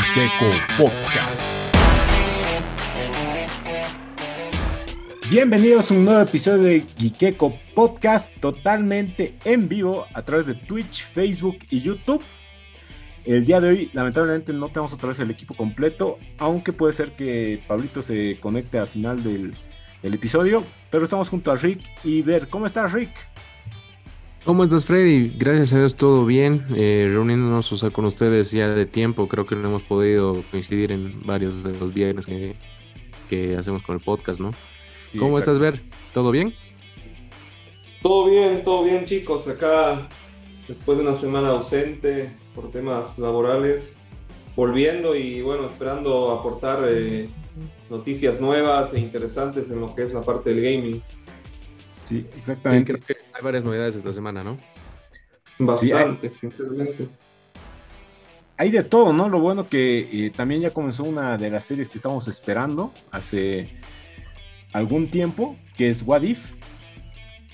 Geeko Podcast. Bienvenidos a un nuevo episodio de Geeko Podcast totalmente en vivo a través de Twitch, Facebook y YouTube. El día de hoy, lamentablemente, no tenemos otra vez el equipo completo, aunque puede ser que Pablito se conecte al final del, del episodio. Pero estamos junto a Rick y ver cómo estás, Rick. ¿Cómo estás, Freddy? Gracias a Dios, todo bien. Eh, reuniéndonos o sea, con ustedes ya de tiempo. Creo que no hemos podido coincidir en varios de los viernes que, que hacemos con el podcast, ¿no? Sí, ¿Cómo exacto. estás, Ver? ¿Todo bien? Todo bien, todo bien chicos, acá después de una semana ausente por temas laborales, volviendo y bueno, esperando aportar eh, noticias nuevas e interesantes en lo que es la parte del gaming. Sí, Sí, exactamente. creo que hay varias novedades esta semana, ¿no? Bastante, sinceramente. hay de todo, ¿no? Lo bueno que eh, también ya comenzó una de las series que estamos esperando hace algún tiempo, que es What If.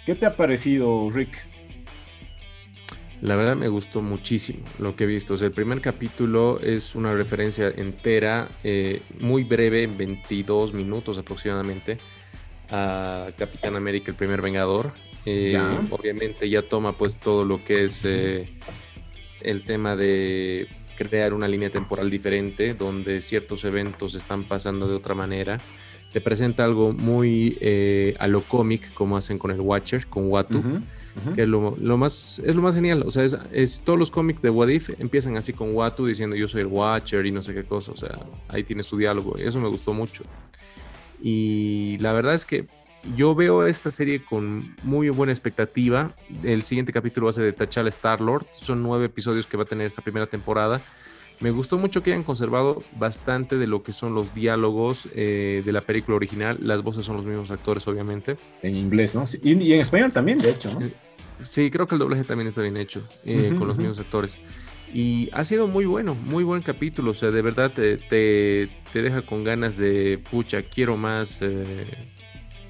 ¿Qué te ha parecido, Rick? La verdad me gustó muchísimo lo que he visto. O sea, el primer capítulo es una referencia entera, eh, muy breve, en 22 minutos aproximadamente, a Capitán América, el primer Vengador. Eh, Ya. Obviamente ya toma pues todo lo que es eh, el tema de crear una línea temporal diferente, donde ciertos eventos están pasando de otra manera. Te presenta algo muy eh, a lo cómic, como hacen con el Watcher, con Watu que es lo, lo más es lo más genial o sea es, es- todos los cómics de What If empiezan así con Watu diciendo yo soy el Watcher y no sé qué cosa o sea ahí tiene su diálogo y eso me gustó mucho y la verdad es que yo veo esta serie con muy buena expectativa el siguiente capítulo va a ser de T'Challa Star Lord son nueve episodios que va a tener esta primera temporada me gustó mucho que hayan conservado bastante de lo que son los diálogos eh, de la película original las voces son los mismos actores obviamente En inglés, ¿no? Sí, Y, en español también, de hecho, ¿no? Sí, creo que el doblaje también está bien hecho, eh, con los mismos actores. Y ha sido muy bueno, muy buen capítulo. O sea, de verdad te, te, te deja con ganas de, pucha, quiero más, eh,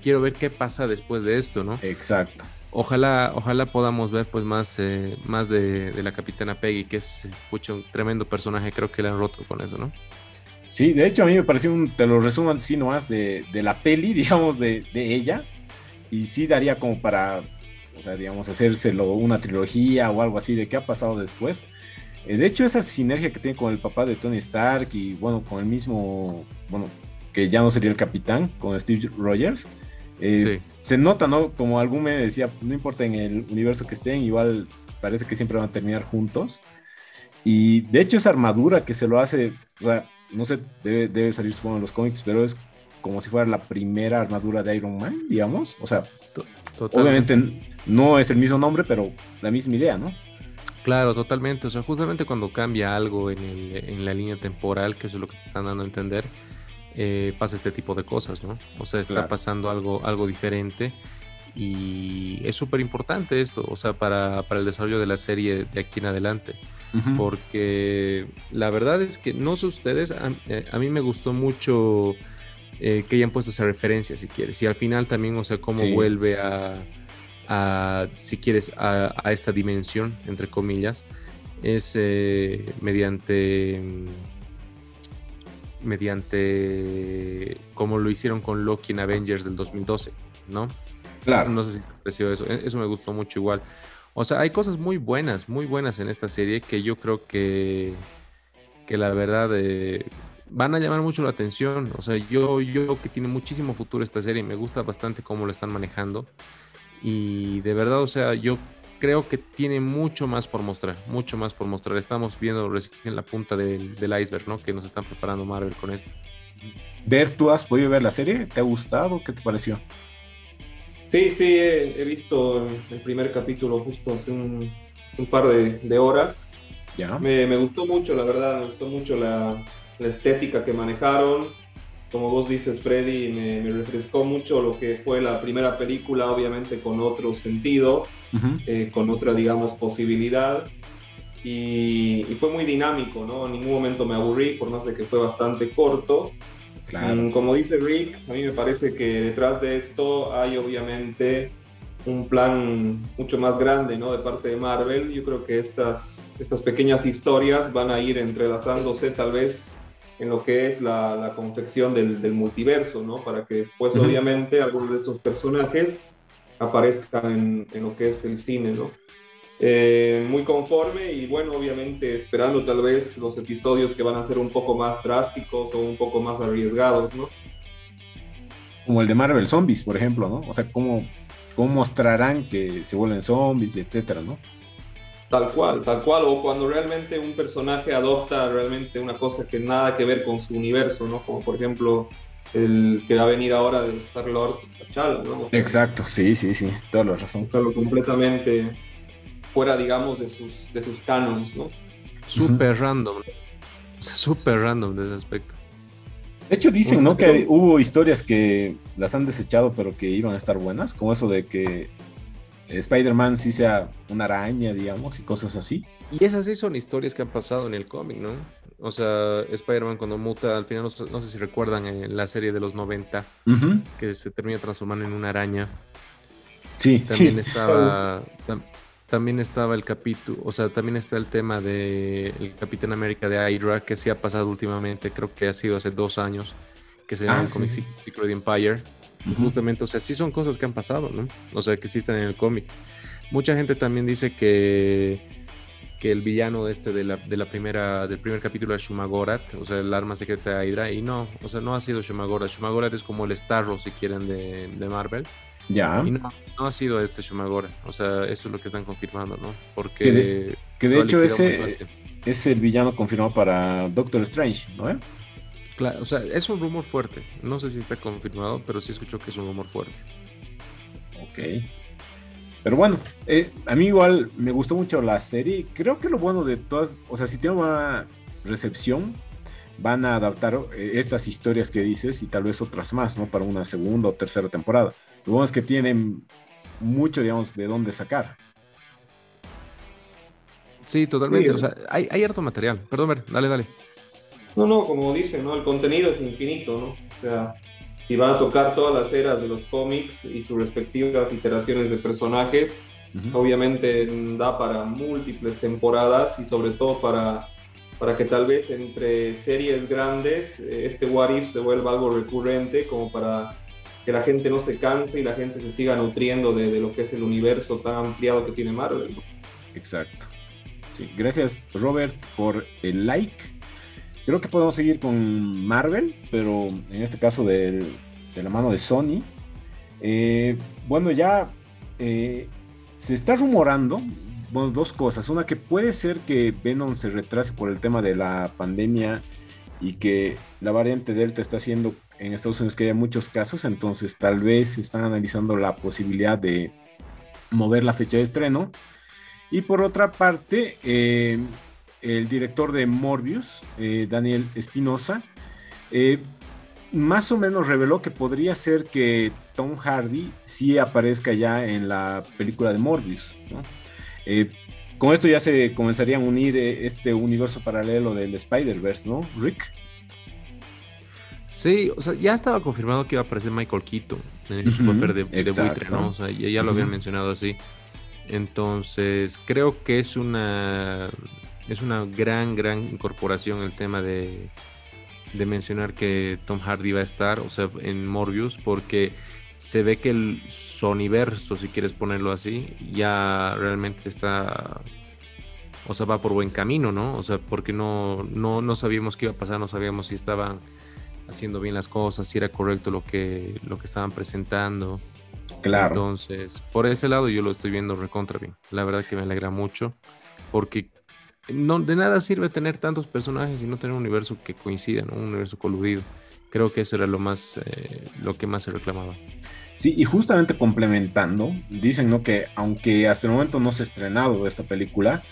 quiero ver qué pasa después de esto, ¿no? Exacto. Ojalá, ojalá podamos ver pues más, eh, más de, de la capitana Peggy, que es, pucha, un tremendo personaje. Creo que le han roto con eso, ¿no? Sí, de hecho a mí me pareció un, te lo resumo así nomás, de, de la peli, digamos, de, de ella. Y sí daría como para, o sea, digamos, hacérselo una trilogía o algo así de qué ha pasado después. Eh, de hecho, esa sinergia que tiene con el papá de Tony Stark y bueno, con el mismo, bueno, que ya no sería el capitán, con Steve Rogers. eh, Sí. Se nota, ¿no? Como algún me decía, no importa en el universo que estén, igual parece que siempre van a terminar juntos. Y de hecho esa armadura que se lo hace, o sea, no sé, debe, debe salir supongo en los cómics, pero es como si fuera la primera armadura de Iron Man, digamos. O sea, Totalmente. obviamente no es el mismo nombre, pero la misma idea, ¿no? Claro, totalmente. O sea, justamente cuando cambia algo en, el- en la línea temporal, que eso es lo que te están dando a entender, eh, pasa este tipo de cosas, ¿no? O sea, está Claro. pasando algo, algo diferente y es súper importante esto, o sea, para, para el desarrollo de la serie de aquí en adelante. Porque la verdad es que no sé ustedes, a, eh, a mí me gustó mucho eh, que hayan puesto esa referencia, si quieres. Y al final también, o sea, cómo Sí. vuelve a, a, si quieres, a, a esta dimensión, entre comillas, es eh, mediante, mm, mediante, como lo hicieron con Loki en Avengers del 2012, ¿no? Claro. No sé si te pareció eso. e- Eso me gustó mucho igual. O sea, hay cosas muy buenas, muy buenas en esta serie que yo creo que, que la verdad eh, van a llamar mucho la atención. O sea, yo, yo creo que tiene muchísimo futuro esta serie. Me gusta bastante cómo lo están manejando. Y de verdad, o sea, yo creo que tiene mucho más por mostrar, mucho más por mostrar. Estamos viendo recién la punta del, del iceberg, ¿no? Que nos están preparando Marvel con esto. Ver, ¿tú has podido ver la serie? ¿Te ha gustado? ¿Qué te pareció? Sí, sí, he, he visto el primer capítulo justo hace un, un par de, de horas. ¿Ya? Me, me gustó mucho, la verdad, me gustó mucho la, la estética que manejaron. Como vos dices, Freddy, me, me refrescó mucho lo que fue la primera película, obviamente con otro sentido, Ujú. eh, con otra, digamos, posibilidad. Y, y fue muy dinámico, ¿no? En ningún momento me aburrí, por más de que fue bastante corto. Claro. Mm, Como dice Rick, a mí me parece que detrás de esto hay obviamente un plan mucho más grande ¿no? de parte de Marvel. Yo creo que estas, estas pequeñas historias van a ir entrelazándose tal vez en lo que es la, la confección del, del, multiverso, ¿no? Para que después, obviamente, algunos de estos personajes aparezcan en, en, lo que es el cine, ¿no? Eh, muy conforme y bueno, obviamente esperando tal vez los episodios que van a ser un poco más drásticos o un poco más arriesgados, ¿no? Como el de Marvel Zombies, por ejemplo, ¿no? O sea, cómo, cómo mostrarán que se vuelven zombies, etcétera, ¿no? Tal cual, tal cual, o cuando realmente un personaje adopta realmente una cosa que nada que ver con su universo, ¿no? Como por ejemplo el que va a venir ahora de Star Lord T'Challa, ¿no? Exacto, sí, sí, sí, toda la razón. Claro, completamente fuera, digamos, de sus, de sus canons, ¿no? Súper random, súper random de ese aspecto. De hecho, dicen, ¿no? Que hubo historias que las han desechado, pero que iban a estar buenas, como eso de que Spider-Man sí sea una araña, digamos, y cosas así. Y esas sí son historias que han pasado en el cómic, ¿no? O sea, Spider-Man cuando muta, al final no, sé si recuerdan en la serie de los 90, que se termina transformando en una araña. Sí, también estaba también estaba el capítulo, o sea, también está el tema de el Capitán América de Hydra que sí ha pasado últimamente, creo que ha sido hace dos años, que se llama ah, el Comic Secret Empire Justamente, o sea, sí son cosas que han pasado, ¿no? O sea, que están en el cómic. Mucha gente también dice que, que el villano este de la, de la primera, del primer capítulo es Shumagorat, o sea, el arma secreta de Hydra, y no, o sea, no ha sido Shumagorat. Shumagorat es como el Starro, si quieren, de, de Marvel. Ya. Y no, no, ha sido este Shumagorat, o sea, eso es lo que están confirmando, ¿no? Porque... Que de, que de hecho ese es el villano confirmado para Doctor Strange, ¿no? Claro, o sea, es un rumor fuerte. No sé si está confirmado, pero sí escucho que es un rumor fuerte. Ok. Pero bueno, eh, a mí igual me gustó mucho la serie. Creo que lo bueno de todas, o sea, si tiene una recepción, van a adaptar eh, estas historias que dices y tal vez otras más, ¿no? Para una segunda o tercera temporada. Lo bueno es que tienen mucho, digamos, de dónde sacar. Sí, totalmente. o sea, hay, hay harto material. Perdón, ver, dale, dale. No, no, como dicen, ¿no? El contenido es infinito, ¿no? O sea, y va a tocar todas las eras de los cómics y sus respectivas iteraciones de personajes. Obviamente da para múltiples temporadas y sobre todo para, para que tal vez entre series grandes eh, este What If se vuelva algo recurrente como para que la gente no se canse y la gente se siga nutriendo de, de lo que es el universo tan ampliado que tiene Marvel. Exacto. Sí, gracias Robert por el like Creo que podemos seguir con Marvel, pero en este caso de, la mano de Sony. Eh, bueno, ya eh, se está rumorando, dos cosas. Una que puede ser que Venom se retrase por el tema de la pandemia y que la variante Delta está haciendo en Estados Unidos que haya muchos casos, entonces tal vez están analizando la posibilidad de mover la fecha de estreno. Y por otra parte, eh, el director de Morbius, eh, Daniel Espinosa, eh, más o menos reveló que podría ser que Tom Hardy sí aparezca ya en la película de Morbius. Eh, con esto ya se comenzarían a unir este universo paralelo del Spider-Verse, ¿no, Rick? Sí, o sea, ya estaba confirmado que iba a aparecer Michael Keaton en su papel de, buitre, ¿no? O sea, ya, lo habían mencionado así. Entonces, creo que es una es una gran, gran incorporación el tema de, de mencionar que Tom Hardy va a estar, o sea, en Morbius, porque se ve que el soniverso, si quieres ponerlo así, ya realmente está, o sea, va por buen camino, ¿no? O sea, porque no, no, no sabíamos qué iba a pasar, no sabíamos si estaban haciendo bien las cosas, si era correcto lo que, lo que estaban presentando. Claro. Entonces, por ese lado yo lo estoy viendo recontra bien. La verdad que me alegra mucho, porque no, de nada sirve tener tantos personajes y no tener un universo que coincida, un universo coludido. Creo que eso era lo más, eh, lo que más se reclamaba. Sí, y justamente complementando, dicen ¿no? que aunque hasta el momento no se ha estrenado esta película,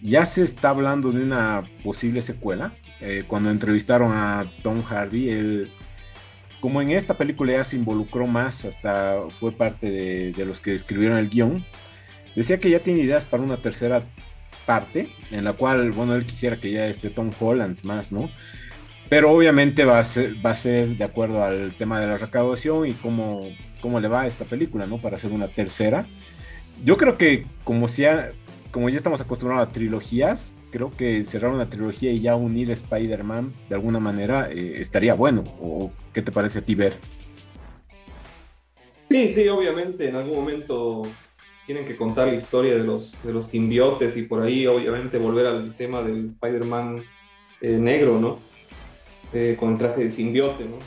ya se está hablando de una posible secuela. Eh, cuando entrevistaron a Tom Hardy, él, como en esta película ya se involucró más, hasta fue parte de, de los que escribieron el guion, decía que ya tiene ideas para una tercera parte, en la cual, bueno, él quisiera que ya esté Tom Holland más, ¿no? Pero obviamente va a ser, va a ser de acuerdo al tema de la recaudación y cómo cómo le va a esta película, ¿no? Para hacer una tercera. Yo creo que como, sea, como ya estamos acostumbrados a trilogías, creo que cerrar una trilogía y ya unir Spider-Man de alguna manera eh, estaría bueno. ¿O qué te parece a ti ver? Sí, sí, obviamente en algún momento tienen que contar la historia de los, de los simbiotes y por ahí obviamente volver al tema del Spider-Man eh, negro, ¿no? Eh, con traje de simbiote, ¿no?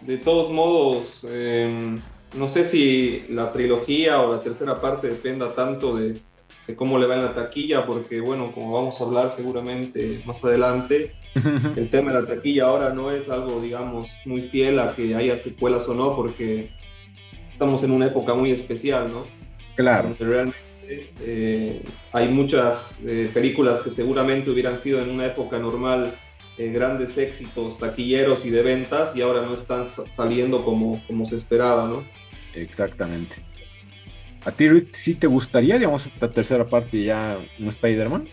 De todos modos, em, no sé si la trilogía o la tercera parte dependa tanto de, cómo le va en la taquilla, porque bueno, como vamos a hablar seguramente más adelante, el tema de la taquilla ahora no es algo, digamos, muy fiel a que haya secuelas o no, porque estamos en una época muy especial, ¿no? Claro. realmente eh, hay muchas eh, películas que seguramente hubieran sido en una época normal eh, grandes éxitos taquilleros y de ventas y ahora no están saliendo como, como se esperaba, ¿no? Exactamente. ¿A ti, Rick, sí te gustaría, digamos, esta tercera parte ya un Spider-Man?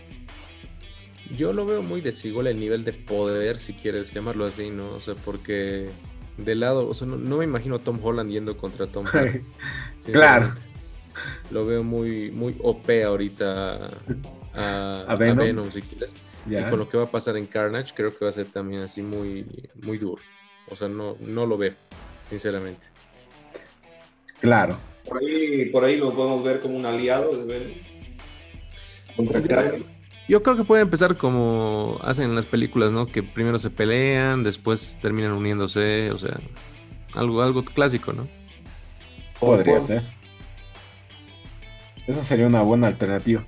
Yo lo veo muy desigual el nivel de poder, si quieres llamarlo así, ¿no? O sea, porque de lado, o sea, no, me imagino a Tom Holland yendo contra Tom Holland. claro. Lo veo muy, muy OP ahorita a, Venom. si quieres. Y con lo que va a pasar en Carnage, creo que va a ser también así muy, muy duro. O sea, no, no lo veo, sinceramente. Claro. Por ahí, por ahí lo podemos ver como un aliado de Venom. Yo creo que puede empezar como hacen en las películas, ¿no? Que primero se pelean, después terminan uniéndose, o sea, algo, algo clásico, ¿no? Podría ser. Esa sería una buena alternativa.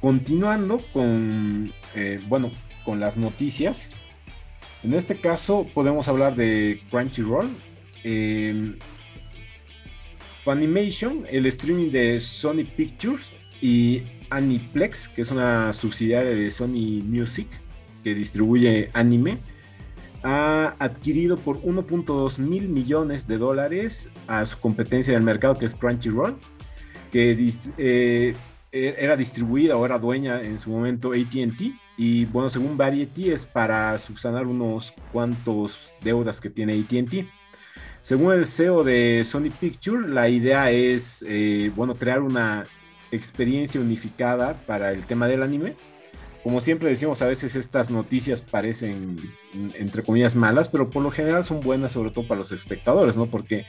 Continuando con, eh, bueno, con las noticias. En este caso podemos hablar de Crunchyroll. Eh, Funimation, el streaming de Sony Pictures y Aniplex, que es una subsidiaria de Sony Music que distribuye anime, ha adquirido por 1.2 mil millones de dólares a su competencia del mercado que es Crunchyroll, que eh, e-, era distribuida o era dueña en su momento ATT. Y bueno, según Variety es para subsanar unos cuantos deudas que tiene ATT. Según el CEO de Sony Picture, la idea es, eh, bueno, crear una experiencia unificada para el tema del anime. Como siempre decimos, a veces estas noticias parecen, entre comillas, malas, pero por lo general son buenas, sobre todo para los espectadores, ¿no? Porque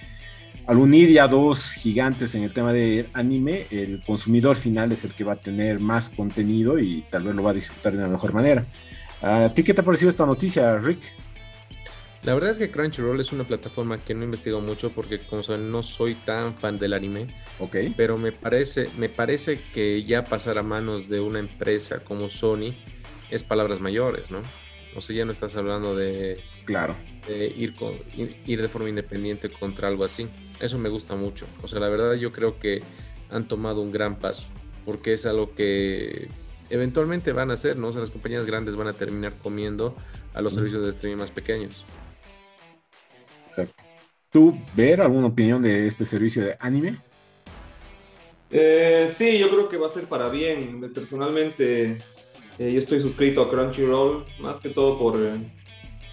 al unir ya dos gigantes en el tema de anime, el consumidor final es el que va a tener más contenido y tal vez lo va a disfrutar de una mejor manera. ¿A ti qué te ha parecido esta noticia, Rick? La verdad es que Crunchyroll es una plataforma que no he investigado mucho porque como saben no soy tan fan del anime. Ok. Pero me parece, me parece que ya pasar a manos de una empresa como Sony es palabras mayores, ¿no? O sea, ya no estás hablando de, claro. ir, con, ir, de forma independiente contra algo así. Eso me gusta mucho. O sea, la verdad yo creo que han tomado un gran paso porque es algo que eventualmente van a hacer, ¿no? O sea, las compañías grandes van a terminar comiendo a los servicios de streaming más pequeños. Exacto. ¿Tú, ver alguna opinión de este servicio de anime? Eh, sí, yo creo que va a ser para bien. Personalmente, eh, yo estoy suscrito a Crunchyroll, más que todo por, eh,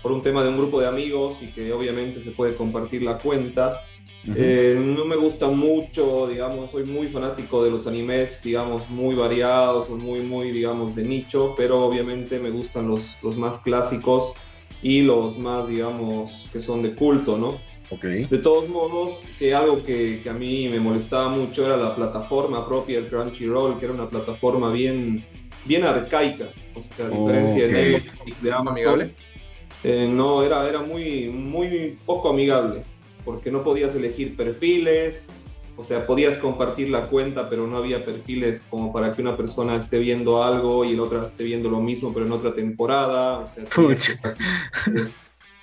por un tema de un grupo de amigos y que obviamente se puede compartir la cuenta. No me gusta mucho, digamos, soy muy fanático de los animes, digamos, muy variados o muy, muy, digamos, de nicho, pero obviamente me gustan los, los más clásicos y los más, digamos, que son de culto, ¿no? Okay. De todos modos, si algo que, que, a mí me molestaba mucho era la plataforma propia del Crunchyroll, que era una plataforma bien, bien arcaica, o sea, a diferencia de Netflix, de Amazon, eh, no, era, era muy, muy poco amigable, porque no podías elegir perfiles, o sea, podías compartir la cuenta, pero no había perfiles como para que una persona esté viendo algo y la otra esté viendo lo mismo, pero en otra temporada. O sea,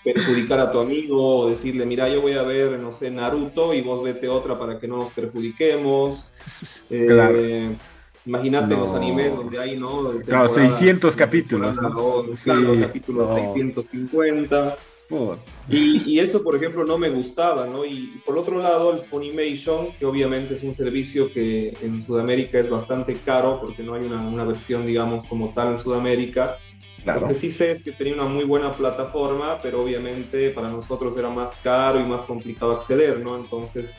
perjudicar a tu amigo o decirle, mira, yo voy a ver, no sé, Naruto y vos vete otra para que no nos perjudiquemos. Claro. Eh, imagínate los animes donde hay, ¿no? Claro, 600 capítulos. ¿no? sí, capítulos 650. Y, esto, por ejemplo, no me gustaba, ¿no? Y, por otro lado, el Funimation, que obviamente es un servicio que en Sudamérica es bastante caro, porque no hay una, versión, digamos, como tal en Sudamérica. Claro. Lo que sí sé es que tenía una muy buena plataforma, pero obviamente para nosotros era más caro y más complicado acceder, ¿no? Entonces,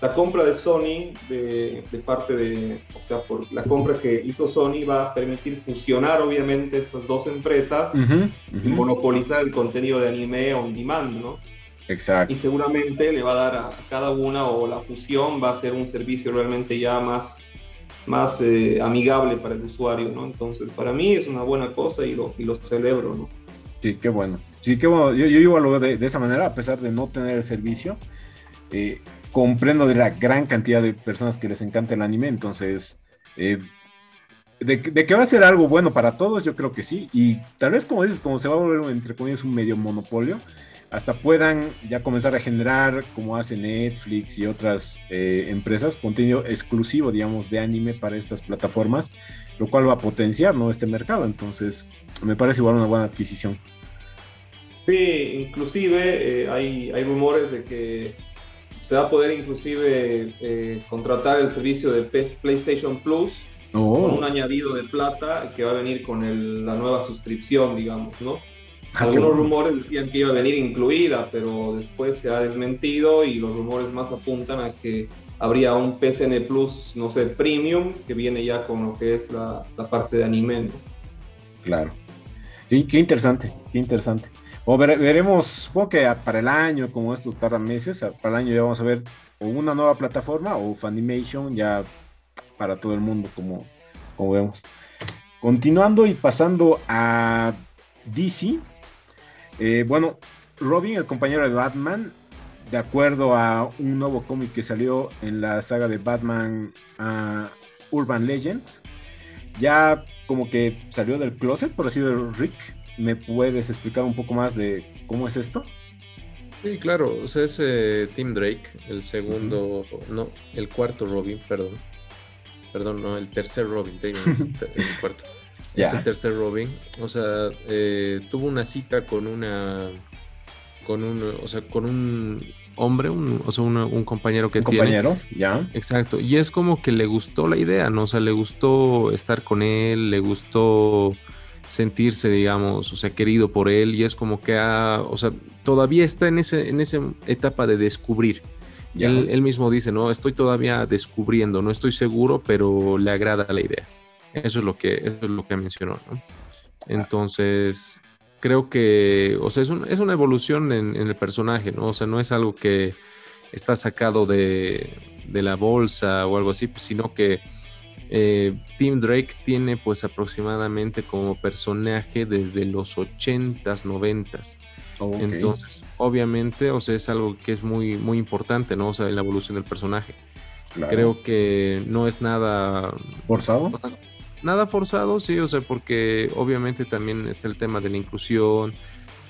la compra de Sony, de, parte de, o sea, por la compra que hizo Sony va a permitir fusionar obviamente estas dos empresas y monopolizar el contenido de anime on demand, ¿no? Exacto. Y seguramente le va a dar a cada una o la fusión va a ser un servicio realmente ya más, más eh, amigable para el usuario, ¿no? Entonces, para mí es una buena cosa y lo, y lo celebro, ¿no? Sí, qué bueno. Sí, qué bueno. Yo, yo igual lo veo de, de, esa manera, a pesar de no tener el servicio. Eh, comprendo de la gran cantidad de personas que les encanta el anime, entonces, eh, de, que va a ser algo bueno para todos, yo creo que sí, y tal vez como dices, como se va a volver, entre comillas, un medio monopolio, hasta puedan ya comenzar a generar, como hace Netflix y otras eh, empresas, contenido exclusivo, digamos, de anime para estas plataformas, lo cual va a potenciar, ¿no? Este mercado, entonces, me parece igual una buena adquisición. Sí, inclusive eh, hay, hay rumores de que se va a poder inclusive eh, contratar el servicio de PlayStation Plus oh. con un añadido de plata que va a venir con la nueva suscripción, digamos, ¿no? Ah, Algunos rumores decían que iba a venir incluida, pero después se ha desmentido y los rumores más apuntan a que habría un PSN Plus, no sé, premium, que viene ya con lo que es la, parte de anime. Claro. Y qué interesante, qué interesante. O veremos, supongo que para el año, como estos tarda meses, para el año ya vamos a ver o una nueva plataforma o Funimation ya para todo el mundo, como, como vemos. Continuando y pasando a DC, eh, bueno, Robin, el compañero de Batman, de acuerdo a un nuevo cómic que salió en la saga de Batman uh, Urban Legends, ya como que salió del closet, por así decirlo, Rick, ¿Me puedes explicar un poco más de cómo es esto? Sí, claro, o sea, es eh, Tim Drake, el segundo, no, el cuarto Robin, perdón. Perdón, no, el tercer Robin, el cuarto. Es el tercer Robin. O sea, eh, tuvo una cita con una, con un, o sea, con un hombre, un, o sea, un compañero que ¿Un compañero, ya. Exacto. Y es como que le gustó la idea, ¿no? O sea, le gustó estar con él, le gustó sentirse, digamos, o sea, querido por él y es como que, ha, o sea, todavía está en, ese, en esa etapa de descubrir. Y él, mismo dice, no, estoy todavía descubriendo, no estoy seguro, pero le agrada la idea. Eso es lo que, eso es lo que mencionó, ¿no? Entonces, creo que, o sea, es, es una evolución en, el personaje, ¿no? O sea, no es algo que está sacado de, de la bolsa o algo así, sino que eh, Tim Drake tiene pues aproximadamente como personaje desde los 80s, 90s. Entonces, obviamente, o sea, es algo que es muy, muy importante, ¿no? O sea, en la evolución del personaje. Creo que no es nada... ¿Forzado? Nada forzado, sí, o sea, porque obviamente también está el tema de la inclusión,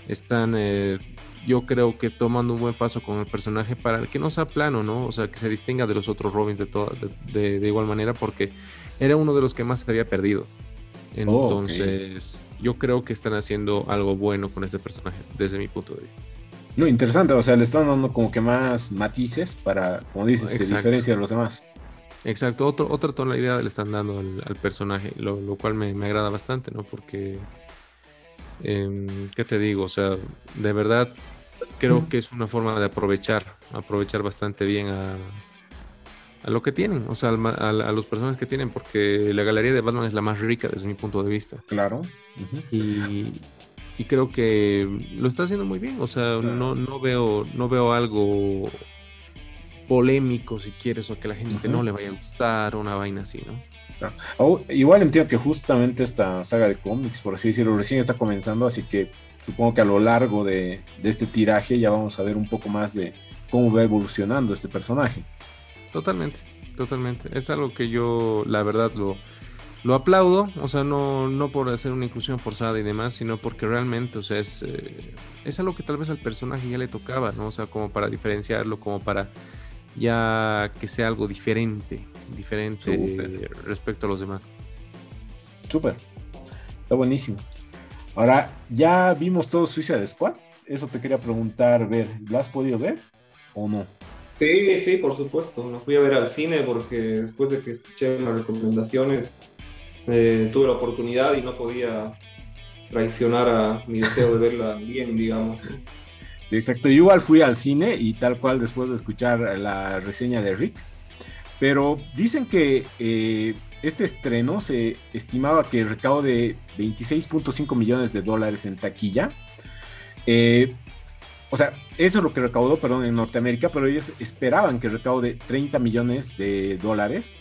están eh, yo creo que tomando un buen paso con el personaje para que no sea plano, ¿no? O sea, que se distinga de los otros Robins de, toda, de, igual manera, porque era uno de los que más se había perdido. Oh, Entonces, yo creo que están haciendo algo bueno con este personaje, desde mi punto de vista. No, interesante, o sea, le están dando como que más matices para, como dices, se diferencia de los demás. Exacto, Otro, otra tonalidad le están dando al, personaje, lo, cual me, me, agrada bastante, ¿no? Porque Em, ¿Qué te digo? O sea, de verdad creo que es una forma de aprovechar, aprovechar bastante bien a, lo que tienen, o sea, a, los personajes que tienen, porque la galería de Batman es la más rica desde mi punto de vista. Claro. y, creo que lo está haciendo muy bien, o sea, no, no, veo, no veo algo polémico, si quieres, o que a la gente no le vaya a gustar, una vaina así, ¿no? Igual entiendo que justamente esta saga de cómics, por así decirlo, recién está comenzando, así que supongo que a lo largo de, este tiraje ya vamos a ver un poco más de cómo va evolucionando este personaje. Totalmente, totalmente. Es algo que yo, la verdad, lo, lo aplaudo, o sea, no, no por hacer una inclusión forzada y demás, sino porque realmente, o sea, es, eh, es algo que tal vez al personaje ya le tocaba, ¿no? O sea, como para diferenciarlo, como para ya que sea algo diferente, diferente respecto a los demás. Súper, está buenísimo. Ahora, ya vimos todo Suicide Squad. Eso te quería preguntar, ver, ¿lo has podido ver o no? Sí, sí, por supuesto. Me fui a ver al cine porque después de que escuché las recomendaciones, eh, tuve la oportunidad y no podía traicionar a mi deseo de verla bien, digamos. Sí, exacto. Yo igual fui al cine y tal cual después de escuchar la reseña de Rick. Pero dicen que eh, este estreno se estimaba que recaude 26.5 millones de dólares en taquilla. Eh, o sea, eso es lo que recaudó, perdón, en Norteamérica, pero ellos esperaban que recaude 30 millones de dólares.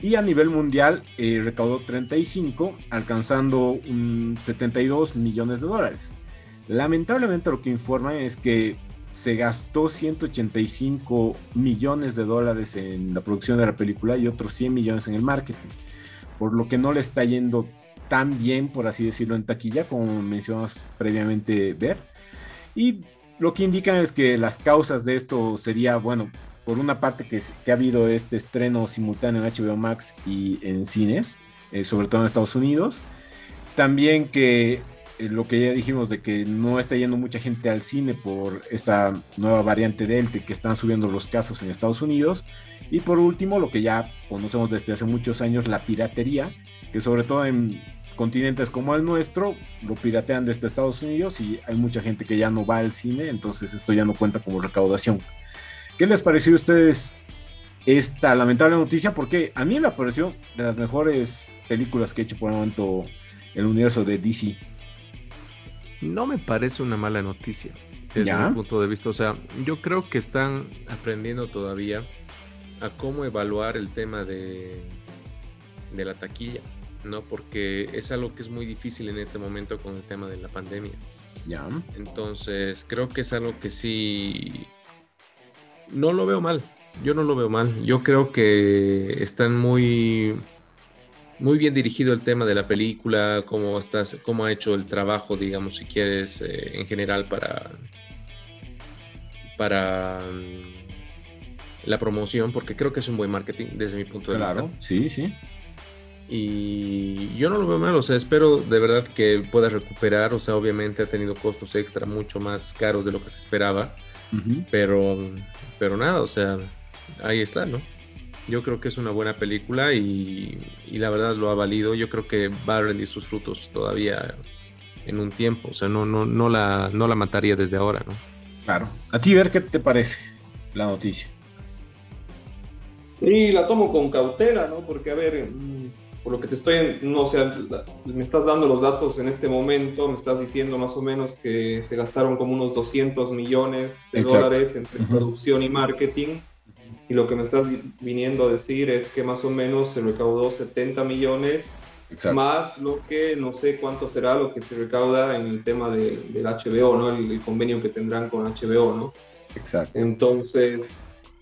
Y a nivel mundial eh, recaudó 35, alcanzando un 72 millones de dólares. Lamentablemente lo que informan es que se gastó 185 millones de dólares en la producción de la película y otros 100 millones en el marketing, por lo que no le está yendo tan bien, por así decirlo, en taquilla, como mencionamos previamente ver. Y lo que indican es que las causas de esto sería, bueno, por una parte que, ha habido este estreno simultáneo en HBO Max y en cines, eh, sobre todo en Estados Unidos. También que lo que ya dijimos de que no está yendo mucha gente al cine por esta nueva variante Delta que están subiendo los casos en Estados Unidos. Y por último, lo que ya conocemos desde hace muchos años, la piratería, que sobre todo en continentes como el nuestro lo piratean desde Estados Unidos y hay mucha gente que ya no va al cine, entonces esto ya no cuenta como recaudación. ¿Qué les pareció a ustedes esta lamentable noticia? Porque a mí me pareció de las mejores películas que he hecho por el momento el universo de DC. No me parece una mala noticia desde mi punto de vista. O sea, yo creo que están aprendiendo todavía a cómo evaluar el tema de, de la taquilla, ¿no? Porque es algo que es muy difícil en este momento con el tema de la pandemia. Ya. Entonces, creo que es algo que sí. No lo veo mal. Yo no lo veo mal. Yo creo que están muy muy bien dirigido el tema de la película, cómo, estás, cómo ha hecho el trabajo, digamos, si quieres, eh, en general para, para mm, la promoción, porque creo que es un buen marketing desde mi punto de claro, vista. Sí, sí. Y yo no lo veo mal, o sea, espero de verdad que pueda recuperar, o sea, obviamente ha tenido costos extra mucho más caros de lo que se esperaba, pero, pero nada, o sea, ahí está, ¿no? Yo creo que es una buena película y, la verdad lo ha valido. Yo creo que va a rendir sus frutos todavía en un tiempo. O sea, no, no, no, la, no la mataría desde ahora, ¿no? Claro. A ti, ver qué te parece la noticia. Y la tomo con cautela, ¿no? Porque, a ver, mm, por lo que te estoy, no, o sea, me estás dando los datos en este momento, me estás diciendo más o menos que se gastaron como unos 200 millones de dólares entre producción y marketing y lo que me estás viniendo a decir es que más o menos se recaudó 70 millones, más lo que no sé cuánto será lo que se recauda en el tema del HBO, ¿no? El, convenio que tendrán con HBO, ¿no? Exacto. Entonces,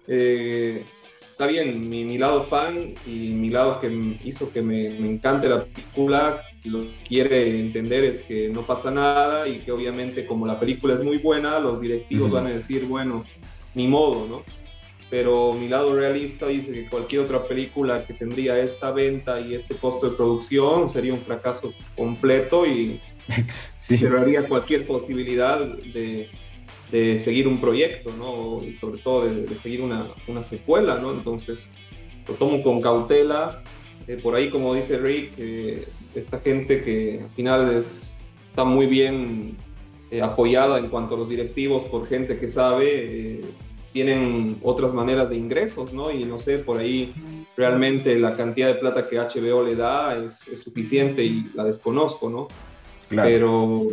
eh, está bien, mi, lado fan y mi lado que hizo que me, me encante la película, lo que quiere entender es que no pasa nada y que obviamente como la película es muy buena, los directivos van a decir, bueno, ni modo, ¿no? Pero mi lado realista dice que cualquier otra película que tendría esta venta y este costo de producción sería un fracaso completo y cerraría cualquier posibilidad de, de, seguir un proyecto, ¿no? Y sobre todo de, seguir una, una, secuela, ¿no? Entonces, lo tomo con cautela. Eh, por ahí, como dice Rick, eh, esta gente que al final es, está muy bien eh, apoyada en cuanto a los directivos por gente que sabe tienen otras maneras de ingresos, ¿no? Y no sé, por ahí realmente la cantidad de plata que HBO le da es, suficiente y la desconozco, ¿no? Pero,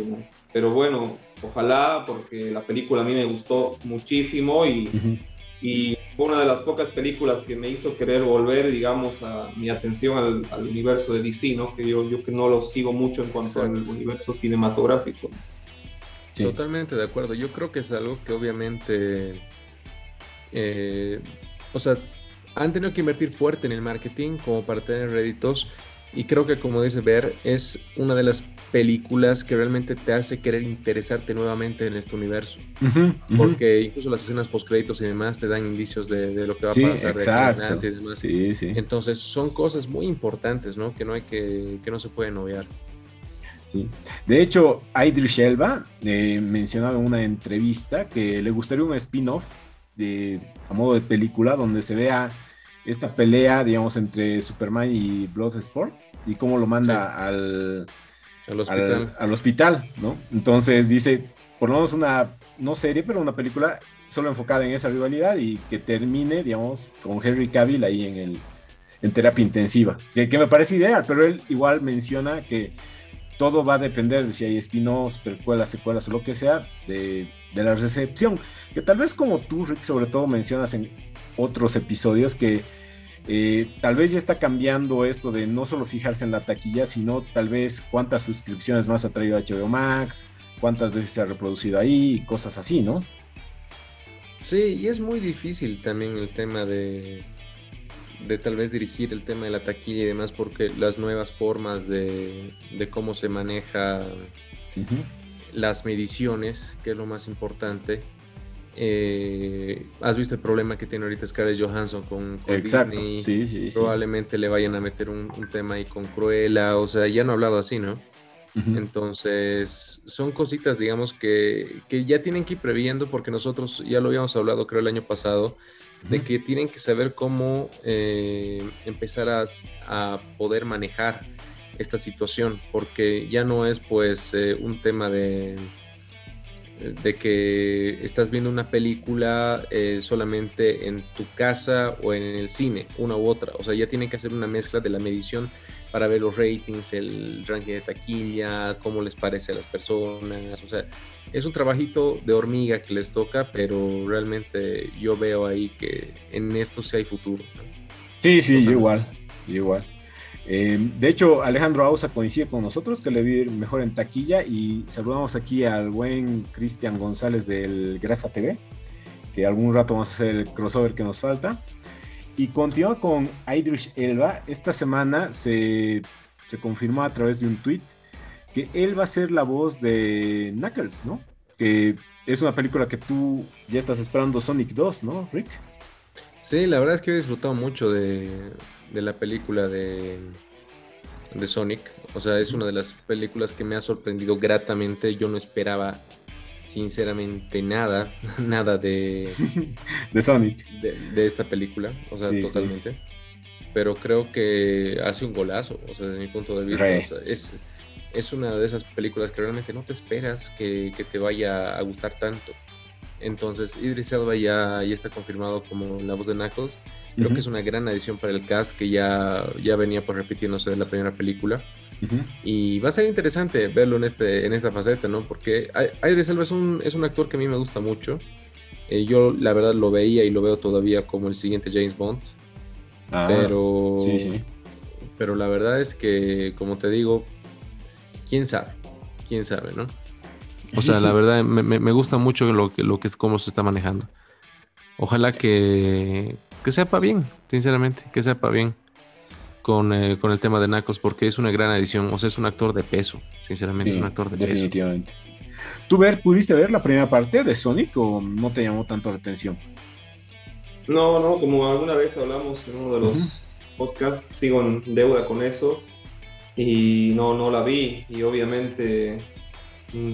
pero bueno, ojalá, porque la película a mí me gustó muchísimo y, y fue una de las pocas películas que me hizo querer volver, digamos, a mi atención al, universo de DC, ¿no? Que yo, yo que no lo sigo mucho en cuanto al universo cinematográfico. Totalmente de acuerdo. Yo creo que es algo que obviamente eh, o sea, han tenido que invertir fuerte en el marketing como para tener réditos. Y creo que, como dice Ver, es una de las películas que realmente te hace querer interesarte nuevamente en este universo. Porque incluso las escenas post-créditos y demás te dan indicios de, lo que va a pasar. Exacto. Y demás. Sí, sí. Entonces, son cosas muy importantes, ¿no? Que no, hay que, que no se pueden obviar. Sí. De hecho, Idris Elba eh, mencionaba en una entrevista que le gustaría un spin-off de, a modo de película donde se vea esta pelea, digamos, entre Superman y Bloodsport y cómo lo manda al, al hospital. Al, hospital, ¿no? Entonces dice, por lo menos una, no serie, pero una película solo enfocada en esa rivalidad y que termine, digamos, con Henry Cavill ahí en, el, en terapia intensiva, que, me parece ideal, pero él igual menciona que todo va a depender de si hay spin-offs, precuelas, secuelas o lo que sea, de, de, la recepción. Que tal vez como tú, Rick, sobre todo mencionas en otros episodios que eh, tal vez ya está cambiando esto de no solo fijarse en la taquilla, sino tal vez cuántas suscripciones más ha traído HBO Max, cuántas veces se ha reproducido ahí, cosas así, ¿no? Sí, y es muy difícil también el tema de, de tal vez dirigir el tema de la taquilla y demás, porque las nuevas formas de, cómo se maneja las mediciones, que es lo más importante, eh, has visto el problema que tiene ahorita Scarlett Johansson con, Disney. Probablemente le vayan a meter un, tema ahí con Cruella. O sea, ya no ha hablado así, ¿no? Entonces, son cositas, digamos, que, ya tienen que ir previendo porque nosotros ya lo habíamos hablado, creo, el año pasado, de que tienen que saber cómo eh, empezar a, a, poder manejar esta situación, porque ya no es pues eh, un tema de de que estás viendo una película eh, solamente en tu casa o en el cine, una u otra. O sea, ya tienen que hacer una mezcla de la medición para ver los ratings, el ranking de taquilla, cómo les parece a las personas. O sea, es un trabajito de hormiga que les toca, pero realmente yo veo ahí que en esto sí hay futuro. Sí, sí, yo igual, yo igual. Eh, de hecho, Alejandro Ausa coincide con nosotros, que le vi mejor en taquilla, y saludamos aquí al buen Cristian González del Grasa TV, que algún rato vamos a hacer el crossover que nos falta. Y continúa con Idris Elba. Esta semana se, se confirmó a través de un tweet que él va a ser la voz de Knuckles, ¿no? Que es una película que tú ya estás esperando Sonic 2, ¿no, Rick? Sí, la verdad es que he disfrutado mucho de, de la película de, de Sonic. O sea, es una de las películas que me ha sorprendido gratamente. Yo no esperaba, sinceramente, nada, nada de... de Sonic. De, esta película, o sea, totalmente. Pero creo que hace un golazo, o sea, desde mi punto de vista. es, es una de esas películas que realmente no te esperas que, que te vaya a gustar tanto. Entonces, Idris Elba ya, ya está confirmado como la voz de Knuckles. Creo que es una gran adición para el cast que ya, ya venía por repitiéndose de la primera película. Y va a ser interesante verlo en, este, en esta faceta, ¿no? Porque Idris Elba es un, es un actor que a mí me gusta mucho. Eh, yo, la verdad, lo veía y lo veo todavía como el siguiente James Bond. Ah, pero, sí, sí. pero la verdad es que, como te digo, quién sabe, quién sabe, ¿no? O sea, la verdad, me, gusta mucho lo que, lo que es cómo se está manejando. Ojalá que, que sepa bien, sinceramente, que sepa bien con, eh, con, el tema de Nacos, porque es una gran adición. O sea, es un actor de peso, sinceramente, un actor de definitivamente. ¿Tú ver, pudiste ver la primera parte de Sonic o no te llamó tanto la atención? No, no, como alguna vez hablamos en uno de los podcasts, sigo en deuda con eso y no, no la vi y obviamente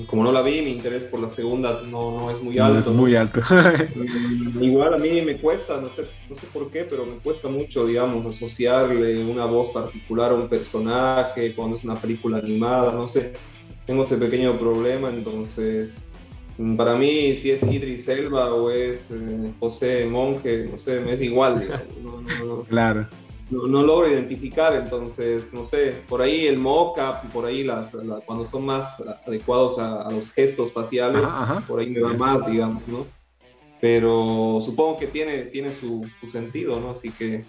como no la vi, mi interés por la segunda no, no es muy alto. No es muy alto. Mm, igual a mí me cuesta, no sé, no sé por qué, pero me cuesta mucho, digamos, asociarle una voz particular a un personaje cuando es una película animada, no sé. Tengo ese pequeño problema, entonces mm, para mí si es Idris Elba o es eh, José Monje, no sé, me es igual. claro no, logro identificar, entonces, no sé, por ahí el mock-up, por ahí las, cuando son más adecuados a, los gestos faciales, por ahí me va más, digamos, ¿no? Pero supongo que tiene, tiene su, sentido, ¿no? Así que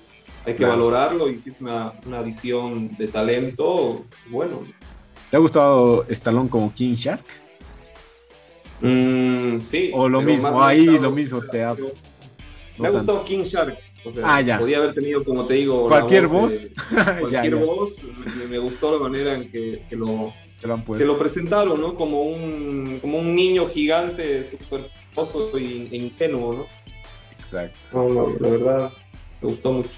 hay que valorarlo y es una, una visión de talento, bueno. ¿Te ha gustado Stallone como King Shark? Mm, sí. O lo mismo, ahí lo mismo te ha... Me ha gustado King Shark, o sea, ah, podía haber tenido, como te digo, cualquier voz. cualquier voz. Me, gustó la manera en que, lo, que lo presentaron, ¿no? Como un, como un niño gigante, súper e ingenuo, ¿no? Exacto. la verdad, me gustó mucho.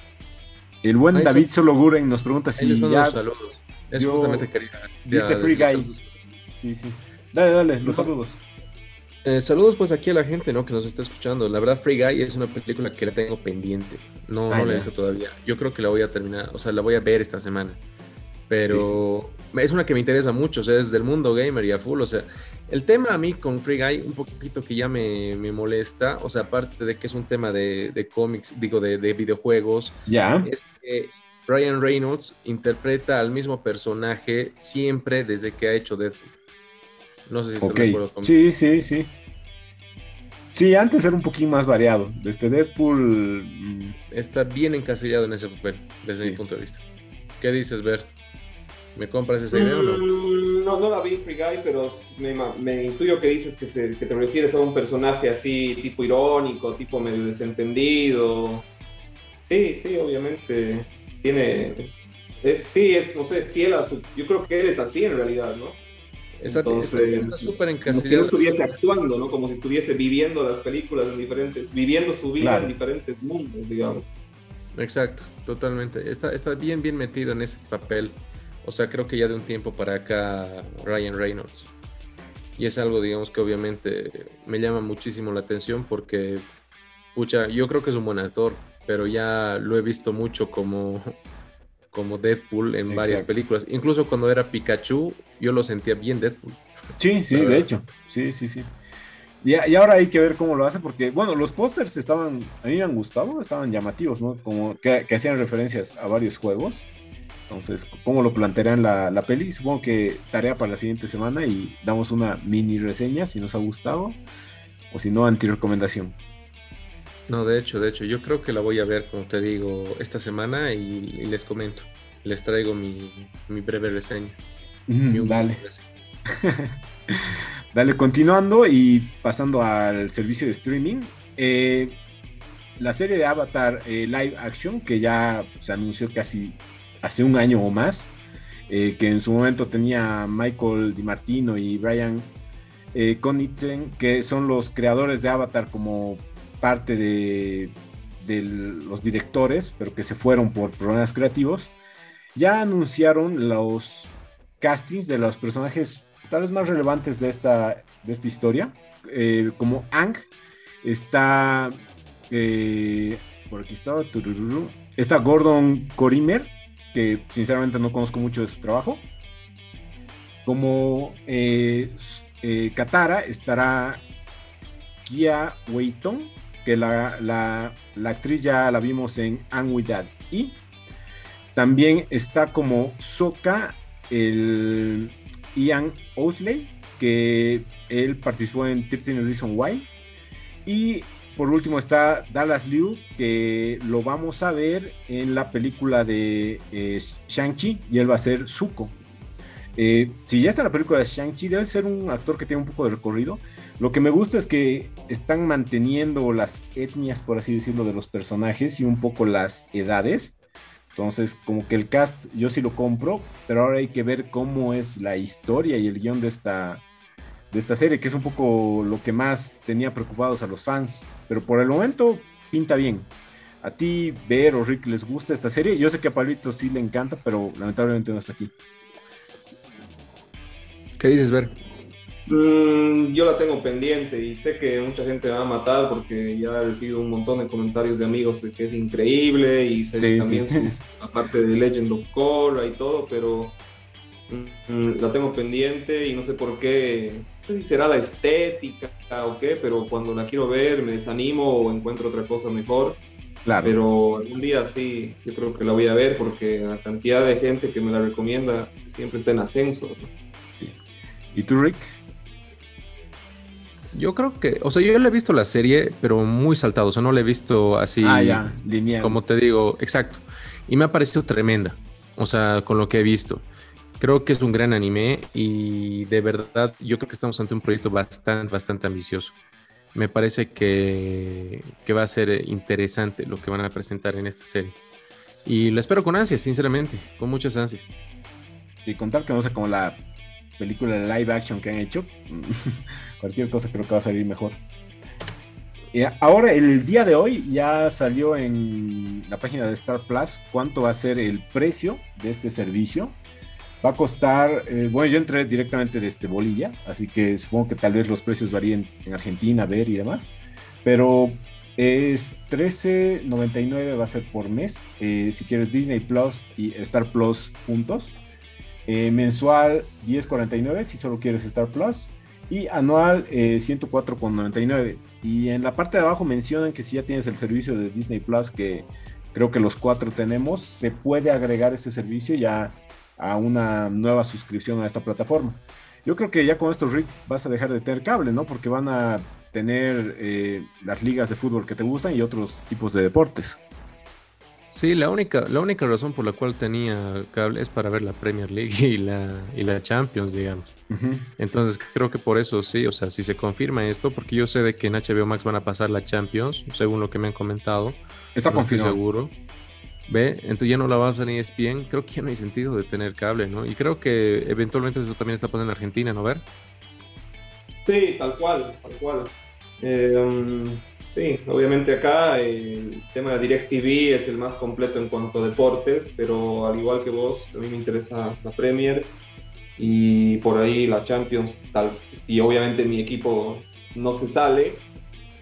El buen David Sologuren nos pregunta si ya... saludos. Es justamente quería... ¿Viste Free Guy? Sí, sí. Dale, dale, los saludos. Eh, saludos pues aquí a la gente ¿no? que nos está escuchando. La verdad, Free Guy es una película que la tengo pendiente. No, ah, no la he visto todavía. Yo creo que la voy a terminar, o sea, la voy a ver esta semana. Pero es una que me interesa mucho, o sea, es del mundo gamer y a full, o sea, el tema a mí con Free Guy, un poquito que ya me, molesta, o sea, aparte de que es un tema de, cómics, digo, de, videojuegos, ya. es que Ryan Reynolds interpreta al mismo personaje siempre desde que ha hecho Deadpool. No sé si estás de acuerdo conmigo. Sí, sí, sí. Sí, antes era un poquito más variado. Desde Deadpool. Mm, Está bien encasillado en ese papel, desde mi punto de vista. ¿Qué dices, Ver? ¿Me compras esa idea o no? Mm, no, no la vi Free Guy, pero me, intuyo que dices que, que, te refieres a un personaje así, tipo irónico, tipo medio desentendido. Sí, sí, obviamente. Tiene. Es, sí, es, no sé, fiel a su. Yo creo que él es así en realidad, ¿no? Está súper encasillado. Como si no estuviese actuando, ¿no? Como si estuviese viviendo las películas en diferentes. viviendo su vida en diferentes mundos, digamos. Exacto, totalmente. Está, está bien, bien metido en ese papel. O sea, creo que ya de un tiempo para acá Ryan Reynolds. Y es algo, digamos, que obviamente me llama muchísimo la atención porque, pucha, yo creo que es un buen actor, pero ya lo he visto mucho como, como Deadpool en varias películas. Incluso cuando era Pikachu, yo lo sentía bien Deadpool. Sí, sí, de hecho. Sí, sí, sí. Y, y, ahora hay que ver cómo lo hace, porque, bueno, los pósters estaban, a mí me han gustado, estaban llamativos, ¿no? Como que, que hacían referencias a varios juegos. Entonces, ¿cómo lo plantearán la, la peli? Supongo que tarea para la siguiente semana y damos una mini reseña si nos ha gustado o si no, anti-recomendación. No, de hecho, de hecho, yo creo que la voy a ver, como te digo, esta semana y, les comento. Les traigo mi, breve reseña. dale. dale, continuando y pasando al servicio de streaming. Eh, la serie de Avatar eh, Live Action, que ya se anunció casi hace un año o más, eh, que en su momento tenía Michael DiMartino y Brian eh, que son los creadores de Avatar como parte de, los directores, pero que se fueron por problemas creativos, ya anunciaron los castings de los personajes tal vez más relevantes de esta, de esta historia, eh, como Ang, está, eh, por aquí está, Gordon Corimer, que sinceramente no conozco mucho de su trabajo. Como eh, Katara estará Kia Weiton, que la, la, actriz ya la vimos en Anne Y también está como Soka el Ian Osley, que él participó en 13 Reasons Why. Y por último está Dallas Liu, que lo vamos a ver en la película de eh, Shang-Chi y él va a ser Zuko. Eh, si ya está la película de Shang-Chi, debe ser un actor que tiene un poco de recorrido. Lo que me gusta es que están manteniendo las etnias, por así decirlo, de los personajes y un poco las edades. Entonces, como que el cast yo sí lo compro, pero ahora hay que ver cómo es la historia y el guion de esta, de esta serie, que es un poco lo que más tenía preocupados a los fans. Pero por el momento pinta bien. ¿A ti, Ver o Rick les gusta esta serie? Yo sé que a Pablito sí le encanta, pero lamentablemente no está aquí. ¿Qué dices, Ver? Mm, yo la tengo pendiente y sé que mucha gente me va a matar porque ya he recibido un montón de comentarios de amigos de que es increíble y sé también aparte de Legend of Korra y todo, pero Mm, la tengo pendiente y no sé por qué, no sé si será la estética o qué, pero cuando la quiero ver me desanimo o encuentro otra cosa mejor. Claro. Pero algún día sí, yo creo que la voy a ver porque la cantidad de gente que me la recomienda siempre está en ascenso. Sí. ¿Y tú, Rick? Yo creo que, o sea, yo le he visto la serie, pero muy saltado, o sea, no la he visto así. Ah, ya, lineal. Como te digo, exacto. Y me ha parecido tremenda, o sea, con lo que he visto. Creo que es un gran anime y de verdad yo creo que estamos ante un proyecto bastante, bastante ambicioso. Me parece que, que va a ser interesante lo que van a presentar en esta serie. Y lo espero con ansias, sinceramente, con muchas ansias. Y contar que no sé como la película de live action que han hecho, cualquier cosa creo que va a salir mejor. Y ahora, el día de hoy ya salió en la página de Star Plus cuánto va a ser el precio de este servicio. Va a costar, eh, bueno, yo entré directamente desde Bolivia, así que supongo que tal vez los precios varíen en Argentina, ver y demás, pero es 13.99 va a ser por mes, eh, si quieres Disney Plus y Star Plus juntos. Eh, mensual 10.49 si solo quieres Star Plus y anual eh, 104.99. Y en la parte de abajo mencionan que si ya tienes el servicio de Disney Plus, que creo que los cuatro tenemos, se puede agregar ese servicio ya a una nueva suscripción a esta plataforma. Yo creo que ya con estos Rick vas a dejar de tener cable, ¿no? Porque van a tener eh, las ligas de fútbol que te gustan y otros tipos de deportes. Sí, la única, la única razón por la cual tenía cable es para ver la Premier League y la, y la Champions, digamos. Entonces creo que por eso sí, o sea, si se confirma esto, porque yo sé de que en HBO Max van a pasar la Champions, según lo que me han comentado. Está no confirmado. seguro. Ve, entonces ya no la vas a en ESPN, creo que ya no hay sentido de tener cable, ¿no? Y creo que eventualmente eso también está pasando en Argentina, ¿no? Ver. Sí, tal cual, tal cual. Eh, um, Sí, obviamente acá el tema de DirecTV es el más completo en cuanto a deportes, pero al igual que vos, a mí me interesa la Premier y por ahí la Champions, y obviamente mi equipo no se sale.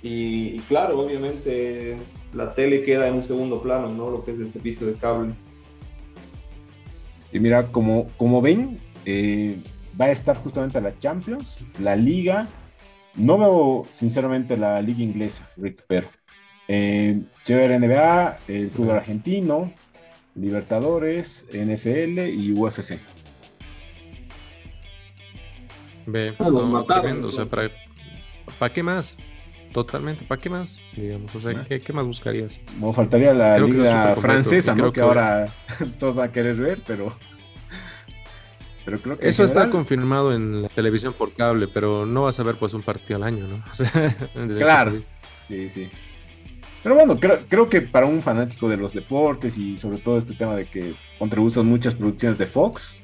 Y, claro, obviamente la tele queda en un segundo plano, ¿no? Lo que es el servicio de cable. Y mira, como, como ven, eh, va a estar justamente la Champions, la Liga no veo, sinceramente, la liga inglesa, Rick, pero eh, NBA, el fútbol argentino, Libertadores, NFL y UFC. Ve, ah, no, tremendo, o sea, ¿para, ¿para, qué más? Totalmente, ¿para qué más? Digamos, o sea, ¿qué, más buscarías? No, faltaría la liga francesa, ¿no? Que, ahora todos van a querer ver, pero eso está confirmado en la televisión por cable, pero no vas a ver pues un partido al año, ¿no? claro. Sí, sí. Pero bueno, creo, que para un fanático de los deportes y sobre todo este tema de que contribuyen muchas producciones de Fox,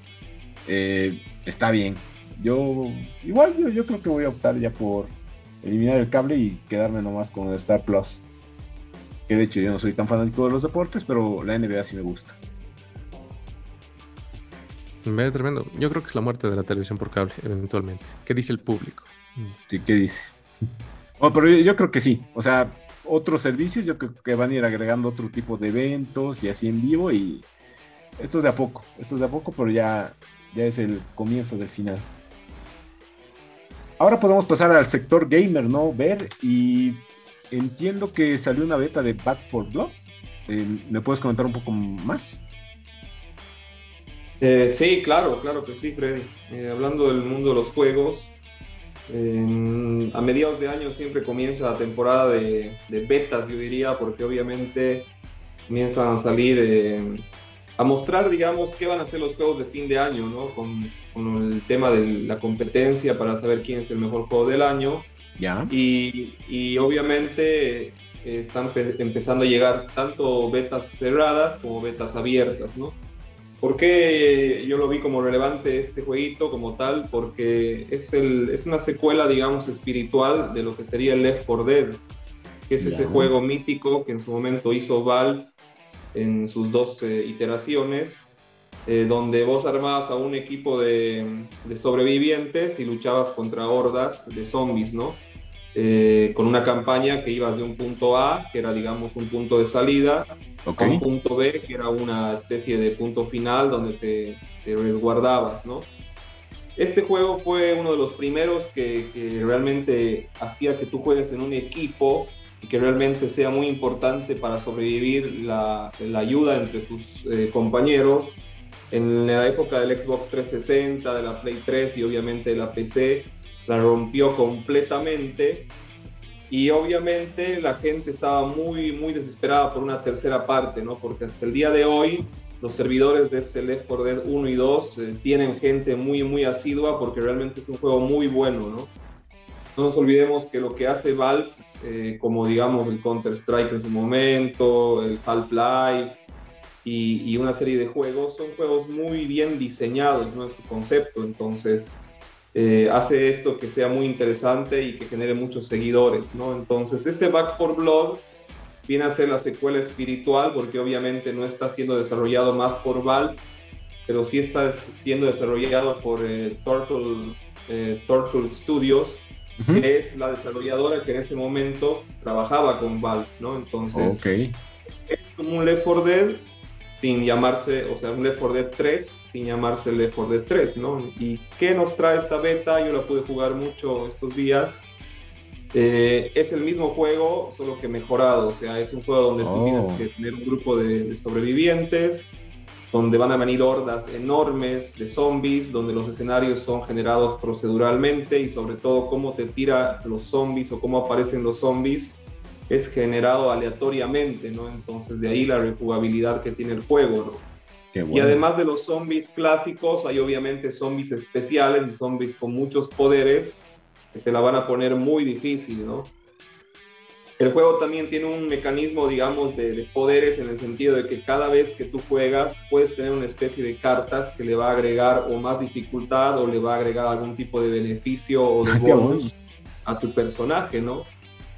eh, está bien. Yo, igual, yo, yo creo que voy a optar ya por eliminar el cable y quedarme nomás con Star Plus. Que de hecho yo no soy tan fanático de los deportes, pero la NBA sí me gusta. Me tremendo. Yo creo que es la muerte de la televisión por cable, eventualmente. ¿Qué dice el público? Sí, ¿qué dice? Pero yo, creo que sí. O sea, otros servicios, yo creo que van a ir agregando otro tipo de eventos y así en vivo. Y esto es de a poco, esto es de a poco, pero ya, ya es el comienzo del final. Ahora podemos pasar al sector gamer, ¿no? Ver y entiendo que salió una beta de Back for Blood. Eh, ¿Me puedes comentar un poco más? Eh, sí, claro, claro que sí, Freddy. Eh, hablando del mundo de los juegos, a mediados de año siempre comienza la temporada de, betas, yo diría, porque obviamente comienzan a salir, eh, a mostrar, digamos, qué van a ser los juegos de fin de año, ¿no? Con, el tema de la competencia para saber quién es el mejor juego del año. Ya. Y, y obviamente están empezando a llegar tanto betas cerradas como betas abiertas, ¿no? ¿Por qué yo lo vi como relevante este jueguito como tal? Porque es, el, es una secuela, digamos, espiritual de lo que sería Left 4 Dead, que es ese juego mítico que en su momento hizo Valve en sus dos eh, iteraciones, eh, donde vos armabas a un equipo de, de, sobrevivientes y luchabas contra hordas de zombies, ¿no? Eh, con una campaña que ibas de un punto A, que era digamos un punto de salida, a un punto B, que era una especie de punto final donde te, resguardabas, ¿no? Este juego fue uno de los primeros que, realmente hacía que tú juegues en un equipo y que realmente sea muy importante para sobrevivir la, la ayuda entre tus eh, compañeros. En la época del Xbox 360, de la Play 3 y obviamente de la PC, la rompió completamente y obviamente la gente estaba muy, muy desesperada por una tercera parte, ¿no? Porque hasta el día de hoy los servidores de este Left 4 Dead 1 y 2 eh, tienen gente muy, muy asidua porque realmente es un juego muy bueno, ¿no? No nos olvidemos que lo que hace Valve, eh, como digamos el Counter-Strike en su momento, el Half-Life y, y, una serie de juegos, son juegos muy bien diseñados, ¿no? En su concepto, entonces eh, hace esto que sea muy interesante y que genere muchos seguidores, ¿no? Entonces, este Back for Blood viene a ser la secuela espiritual porque obviamente no está siendo desarrollado más por Valve, pero sí está siendo desarrollado por eh, Turtle, eh, Turtle Studios, que es la desarrolladora que en ese momento trabajaba con Valve, ¿no? Entonces, es como un Left 4 Dead sin llamarse, o sea, un Left 4 Dead 3 sin llamarse Left 4 Dead 3, ¿no? ¿Y qué nos trae esta beta? Yo la pude jugar mucho estos días. Eh, es el mismo juego, solo que mejorado, o sea, es un juego donde tú tienes oh. que tener un grupo de, sobrevivientes, donde van a venir hordas enormes de zombies, donde los escenarios son generados proceduralmente y sobre todo cómo te tira los zombies o cómo aparecen los zombies es generado aleatoriamente, ¿no? Entonces de ahí la rejugabilidad que tiene el juego, ¿no? Y además de los zombies clásicos, hay obviamente zombies especiales y zombies con muchos poderes que te la van a poner muy difícil, ¿no? El juego también tiene un mecanismo, digamos, de, poderes en el sentido de que cada vez que tú juegas puedes tener una especie de cartas que le va a agregar o más dificultad o le va a agregar algún tipo de beneficio o de bonus a tu personaje, ¿no?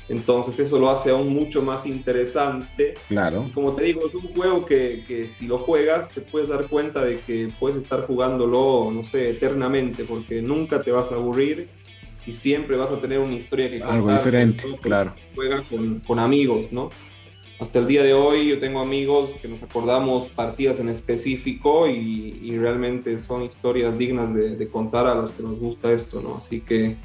Entonces eso lo hace aún mucho más interesante. Claro. Como te digo, es un juego que, que, si lo juegas te puedes dar cuenta de que puedes estar jugándolo, no sé, eternamente, porque nunca te vas a aburrir y siempre vas a tener una historia que contar. Algo diferente, claro. Juega con, con, amigos, ¿no? Hasta el día de hoy yo tengo amigos que nos acordamos partidas en específico y, y realmente son historias dignas de, de contar a los que nos gusta esto, ¿no? Así que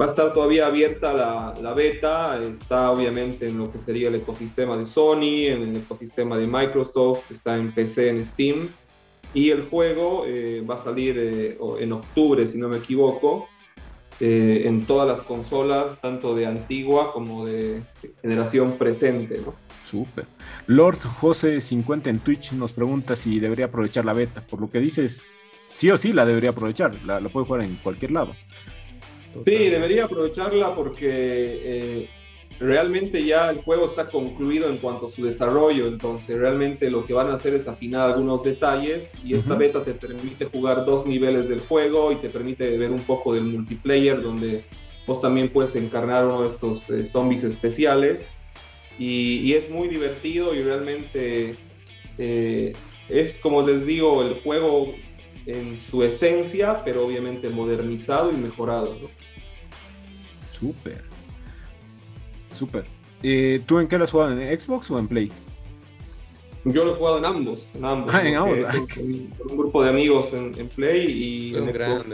Va a estar todavía abierta la, beta, está obviamente en lo que sería el ecosistema de Sony, en el ecosistema de Microsoft, está en PC, en Steam, y el juego eh, va a salir eh, en octubre, si no me equivoco, eh, en todas las consolas, tanto de antigua como de, generación presente. ¿no? Súper. Lord José 50 en Twitch nos pregunta si debería aprovechar la beta. Por lo que dices, sí o sí la debería aprovechar, la, la puede jugar en cualquier lado. Sí, debería aprovecharla porque eh, realmente ya el juego está concluido en cuanto a su desarrollo, entonces realmente lo que van a hacer es afinar algunos detalles y esta beta te permite jugar dos niveles del juego y te permite ver un poco del multiplayer donde vos también puedes encarnar uno de estos eh, zombies especiales y, es muy divertido y realmente eh, es como les digo, el juego en su esencia, pero obviamente modernizado y mejorado. ¿no? Súper. Súper. Eh, ¿Tú en qué lo has jugado? ¿En Xbox o en Play? Yo lo he jugado en ambos. En ambos. Ah, en ambos. Ah, un grupo de amigos en, Play y en Xbox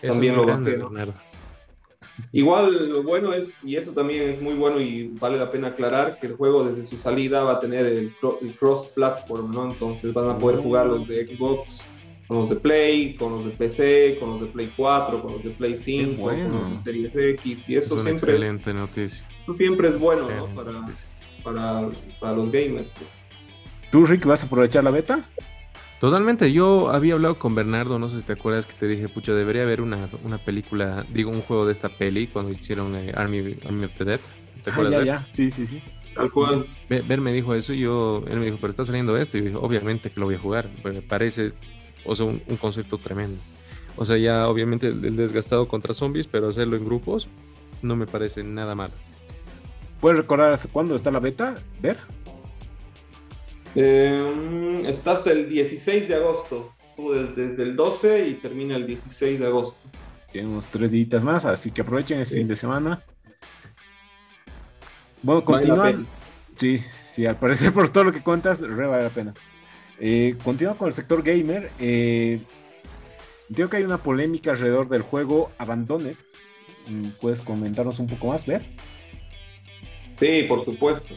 también, lo bajé. Igual lo bueno es, y esto también es muy bueno y vale la pena aclarar, que el juego desde su salida va a tener el, cross-platform, ¿no? Entonces van a poder jugar los de Xbox con los de Play, con los de PC, con los de Play 4, con los de Play 5, con los de Series X, y eso siempre excelente es, noticia. Eso siempre es bueno, ¿no? Para, para, para, los gamers. ¿Tú, Rick, vas a aprovechar la beta? Totalmente, yo había hablado con Bernardo, no sé si te acuerdas que te dije, pucha, debería haber una, una película, digo, un juego de esta peli cuando hicieron eh, Army, Army, of the Dead. ¿Te ah, ya, ya, sí, sí, sí. Tal cual. Ver, me dijo eso y yo, él me dijo, pero está saliendo esto. Y yo dije, obviamente que lo voy a jugar. Me parece o sea, un, concepto tremendo. O sea, ya obviamente el desgastado contra zombies, pero hacerlo en grupos no me parece nada mal. ¿Puedes recordar hasta cuándo está la beta? ¿Ver? Eh, está hasta el 16 de agosto. Desde, el 12 y termina el 16 de agosto. Tiene unos tres días más, así que aprovechen este fin de semana. Bueno, continúan. Sí, sí, al parecer por todo lo que cuentas, re vale la pena. Eh, continúa con el sector gamer. Eh, que hay una polémica alrededor del juego Abandoned. Mm, ¿Puedes comentarnos un poco más, Ver? Sí, por supuesto.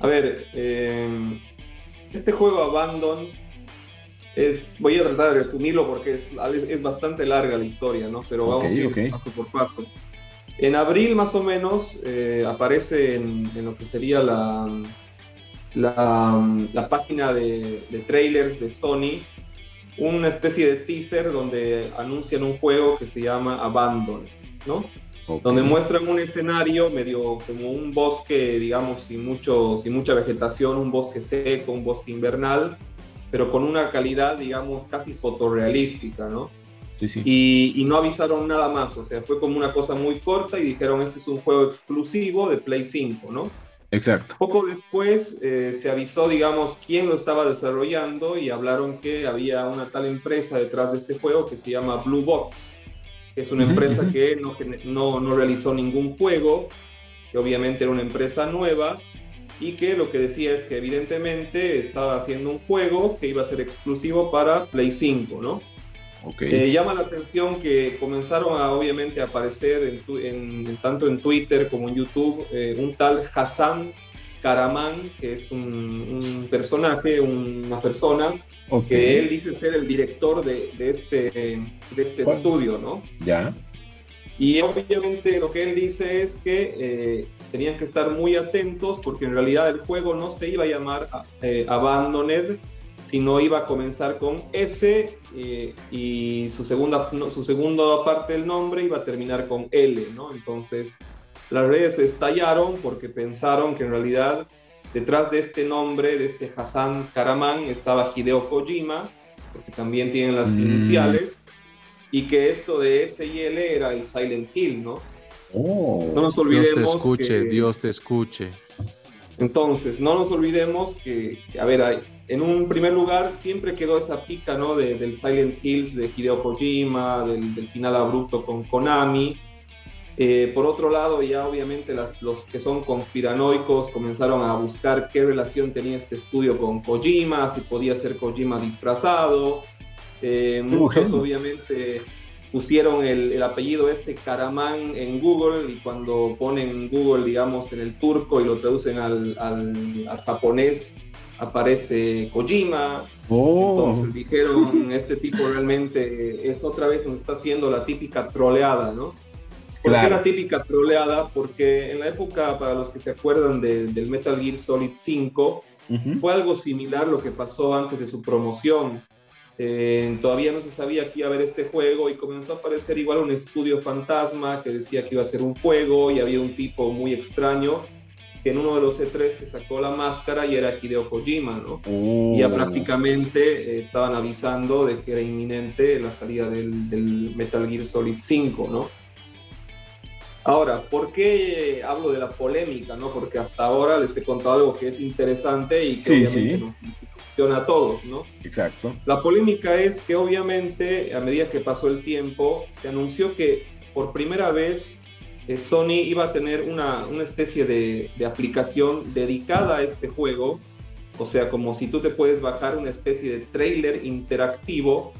A ver, eh, este juego Abandon es, voy a tratar de resumirlo porque es, es bastante larga la historia, ¿no? Pero vamos a ir paso por paso. En abril más o menos eh, aparece en, lo que sería la, la, página de, de, trailers de Sony una especie de teaser donde anuncian un juego que se llama Abandon, ¿no? Donde muestran un escenario medio como un bosque, digamos, sin, mucho, sin mucha vegetación, un bosque seco, un bosque invernal, pero con una calidad, digamos, casi fotorrealística, ¿no? Sí, sí. Y, y, no avisaron nada más, o sea, fue como una cosa muy corta y dijeron, este es un juego exclusivo de Play 5, ¿no? Exacto. Poco después eh, se avisó, digamos, quién lo estaba desarrollando y hablaron que había una tal empresa detrás de este juego que se llama Blue Box, que es una empresa que no, no, no, realizó ningún juego, que obviamente era una empresa nueva y que lo que decía es que evidentemente estaba haciendo un juego que iba a ser exclusivo para Play 5, ¿no? Okay. Eh, llama la atención que comenzaron a obviamente aparecer en, tanto en Twitter como en YouTube eh, un tal Hassan Karaman, que es un, personaje, una persona que él dice ser el director de, este, de este estudio, ¿no? Ya. Y obviamente lo que él dice es que eh, tenían que estar muy atentos porque en realidad el juego no se iba a llamar eh, Abandoned, sino iba a comenzar con S eh, y su segunda, su segunda parte del nombre iba a terminar con L, ¿no? Entonces las redes estallaron porque pensaron que en realidad detrás de este nombre, de este Hassan Karaman, estaba Hideo Kojima, porque también tienen las mm. iniciales y que esto de S y L era el Silent Hill, ¿no? Oh, no nos olvidemos. Dios te escuche, Dios te escuche. Entonces, no nos olvidemos que, a ver, en un primer lugar siempre quedó esa pica, ¿no? del Silent Hills de Hideo Kojima, del, final abrupto con Konami. Eh, por otro lado, ya obviamente las, los que son conspiranoicos comenzaron a buscar qué relación tenía este estudio con Kojima, si podía ser Kojima disfrazado, eh, muchos obviamente pusieron el, apellido este Karaman en Google y cuando ponen Google, digamos, en el turco y lo traducen al, al, japonés, aparece Kojima. Oh. Entonces dijeron, este tipo realmente es otra vez nos está haciendo la típica troleada, ¿no? ¿Por qué la típica troleada? Porque en la época, para los que se acuerdan del Metal Gear Solid 5, fue algo similar lo que pasó antes de su promoción eh, todavía no se sabía que iba a haber este juego y comenzó a aparecer igual un estudio fantasma que decía que iba a ser un juego y había un tipo muy extraño que en uno de los E3 se sacó la máscara y era Hideo Kojima, ¿no? Y ya oh. prácticamente eh, estaban avisando de que era inminente la salida del, del, Metal Gear Solid 5, ¿no? Ahora, ¿por qué hablo de la polémica, no? Porque hasta ahora les he contado algo que es interesante y que sí, obviamente sí a todos, ¿no? Exacto. La polémica es que obviamente a medida que pasó el tiempo se anunció que por primera vez eh, Sony iba a tener una, una especie de, de, aplicación dedicada a este juego, o sea, como si tú te puedes bajar una especie de trailer interactivo,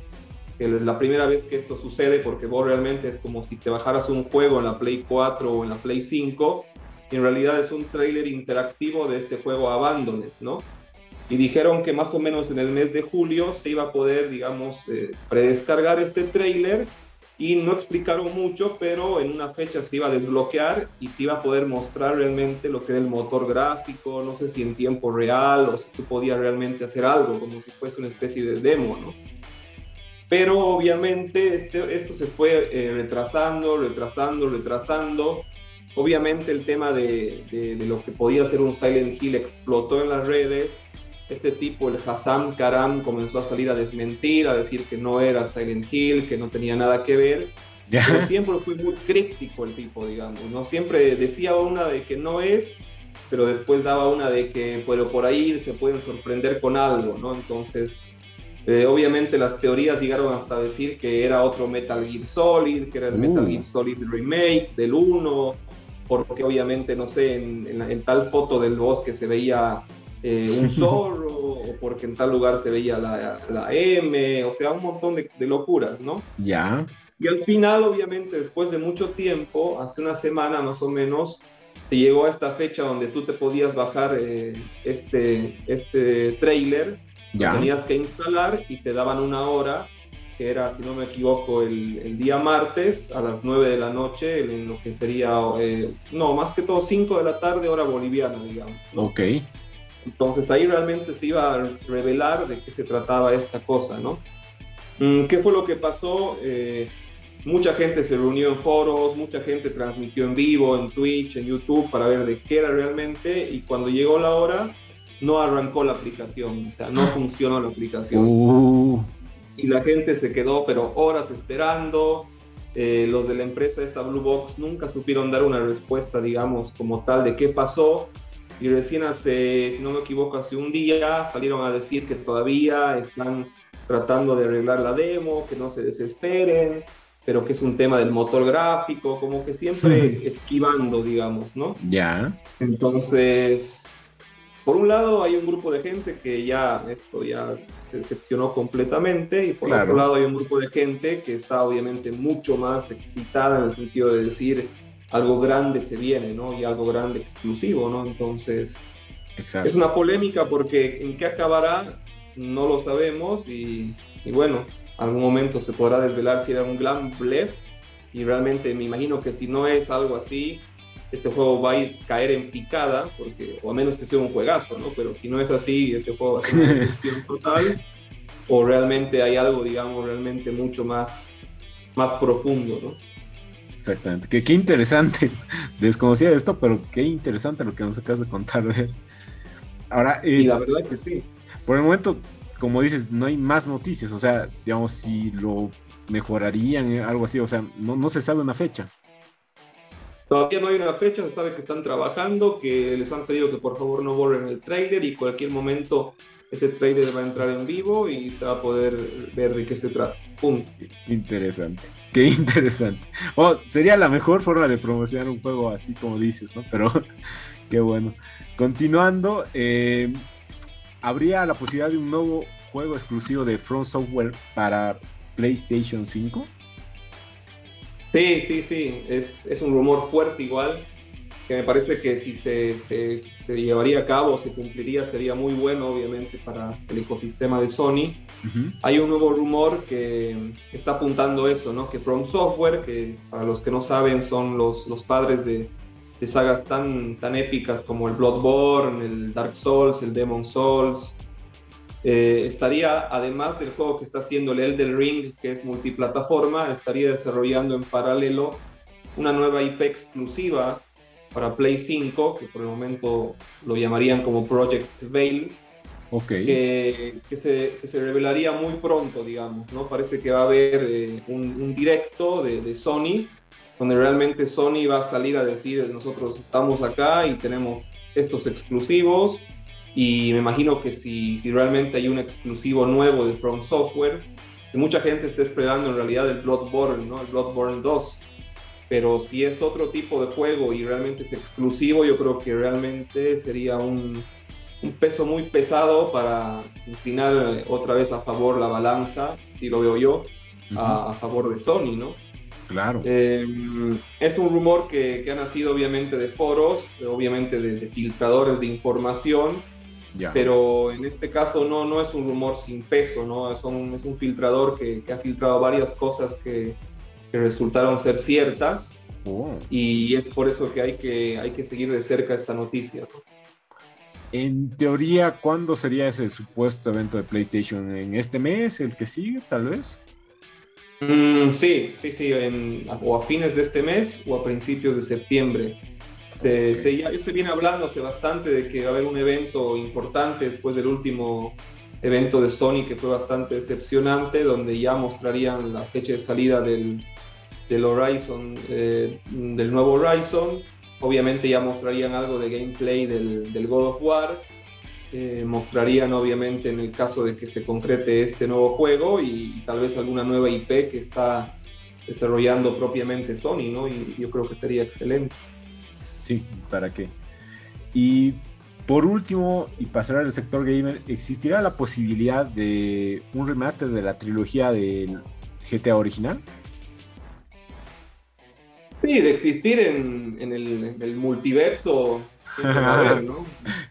que es la primera vez que esto sucede porque vos realmente es como si te bajaras un juego en la Play 4 o en la Play 5, y en realidad es un trailer interactivo de este juego Abandoned, ¿no? Y dijeron que más o menos en el mes de julio se iba a poder, digamos, eh, predescargar este trailer y no explicaron mucho, pero en una fecha se iba a desbloquear y te iba a poder mostrar realmente lo que era el motor gráfico, no sé si en tiempo real o si tú podías realmente hacer algo, como si fuese una especie de demo, ¿no? Pero obviamente este, esto se fue eh, retrasando, retrasando, retrasando. Obviamente el tema de, de, de, lo que podía ser un Silent Hill explotó en las redes este tipo, el Hassan Karam, comenzó a salir a desmentir, a decir que no era Silent Hill, que no tenía nada que ver. Pero siempre fue muy crítico el tipo, digamos, ¿no? Siempre decía una de que no es, pero después daba una de que, pero por ahí se pueden sorprender con algo, ¿no? Entonces, eh, obviamente las teorías llegaron hasta decir que era otro Metal Gear Solid, que era el Metal uh. Gear Solid Remake del 1, porque obviamente, no sé, en, en tal foto del bosque se veía eh, un zorro, o porque en tal lugar se veía la, la M, o sea, un montón de, de, locuras, ¿no? Ya. Y al final, obviamente, después de mucho tiempo, hace una semana más o menos, se llegó a esta fecha donde tú te podías bajar eh, este, este trailer, ya. tenías que instalar y te daban una hora, que era, si no me equivoco, el, el día martes a las 9 de la noche, en lo que sería, eh, no, más que todo 5 de la tarde, hora boliviana, digamos. ¿no? Ok. Entonces ahí realmente se iba a revelar de qué se trataba esta cosa, ¿no? Mm, ¿Qué fue lo que pasó? Eh, mucha gente se reunió en foros, mucha gente transmitió en vivo, en Twitch, en YouTube para ver de qué era realmente y cuando llegó la hora no arrancó la aplicación, o sea, no funcionó la aplicación. Uh. Y la gente se quedó pero horas esperando. Eh, los de la empresa esta Blue Box nunca supieron dar una respuesta, digamos, como tal de qué pasó y recién hace, si no me equivoco, hace un día salieron a decir que todavía están tratando de arreglar la demo, que no se desesperen, pero que es un tema del motor gráfico, como que siempre esquivando, digamos, ¿no? Ya. Entonces, por un lado hay un grupo de gente que ya esto ya se decepcionó completamente y por otro lado hay un grupo de gente que está obviamente mucho más excitada en el sentido de decir algo grande se viene, ¿no? Y algo grande exclusivo, ¿no? Entonces, es una polémica porque en qué acabará no lo sabemos y, y bueno, algún momento se podrá desvelar si era un gran blef y realmente me imagino que si no es algo así, este juego va a caer en picada, porque, o a menos que sea un juegazo, ¿no? Pero si no es así, este juego va a ser una decepción total, o realmente hay algo, digamos, realmente mucho más, más profundo, ¿no? Exactamente. Qué, qué interesante. Desconocía esto, pero qué interesante lo que nos acabas de contar. Ahora, y la verdad que sí. Por el momento, como dices, no hay más noticias. O sea, digamos, si lo mejorarían, eh, algo así. O sea, no, no se sabe una fecha. Todavía no hay una fecha, se sabe que están trabajando, que les han pedido que por favor no borren el trailer y cualquier momento ese trailer va a entrar en vivo y se va a poder ver de qué se trata. Punto. Interesante. Qué interesante. Sería la mejor forma de promocionar un juego así como dices, ¿no? Pero qué bueno. Continuando, eh, ¿habría la posibilidad de un nuevo juego exclusivo de Front Software para PlayStation 5? Sí, sí, sí, es, un rumor fuerte igual, que me parece que si se, se, se, llevaría a cabo, se cumpliría, sería muy bueno, obviamente, para el ecosistema de Sony. Hay un nuevo rumor que está apuntando eso, ¿no? Que From Software, que para los que no saben son los, los padres de, de sagas tan, tan épicas como el Bloodborne, el Dark Souls, el Demon Souls, eh, estaría, además del juego que está haciendo el Elden Ring, que es multiplataforma, estaría desarrollando en paralelo una nueva IP exclusiva para Play 5, que por el momento lo llamarían como Project Veil, okay. que, se, se, revelaría muy pronto, digamos, ¿no? Parece que va a haber eh, un, directo de, de, Sony, donde realmente Sony va a salir a decir, nosotros estamos acá y tenemos estos exclusivos, y me imagino que si, si realmente hay un exclusivo nuevo de From Software, que mucha gente está esperando en realidad el Bloodborne, ¿no? El Bloodborne 2. Pero si es otro tipo de juego y realmente es exclusivo, yo creo que realmente sería un, un peso muy pesado para inclinar otra vez a favor la balanza, si lo veo yo, a, favor de Sony, ¿no? Claro. Eh, es un rumor que, que, ha nacido obviamente de foros, obviamente de, de filtradores de información, pero en este caso no, no es un rumor sin peso, ¿no? Es un, es un filtrador que, que, ha filtrado varias cosas que, que resultaron ser ciertas. Oh. Y es por eso que hay, que hay que seguir de cerca esta noticia. En teoría, ¿cuándo sería ese supuesto evento de PlayStation? ¿En este mes? ¿El que sigue, tal vez? Mm, sí, sí, sí, en, o a fines de este mes o a principios de septiembre. Se, se, ya se viene hablando hace bastante de que va a haber un evento importante después del último evento de Sony que fue bastante decepcionante, donde ya mostrarían la fecha de salida del, del Horizon, eh, del nuevo Horizon. Obviamente ya mostrarían algo de gameplay del, del God of War. Eh, mostrarían obviamente en el caso de que se concrete este nuevo juego y, y, tal vez alguna nueva IP que está desarrollando propiamente Sony, ¿no? Y yo creo que sería excelente. Sí, ¿para qué? Y por último, y pasar al sector gamer, ¿existirá la posibilidad de un remaster de la trilogía del GTA original? Sí, de existir en, en, el, en el, multiverso. Haber, ¿no?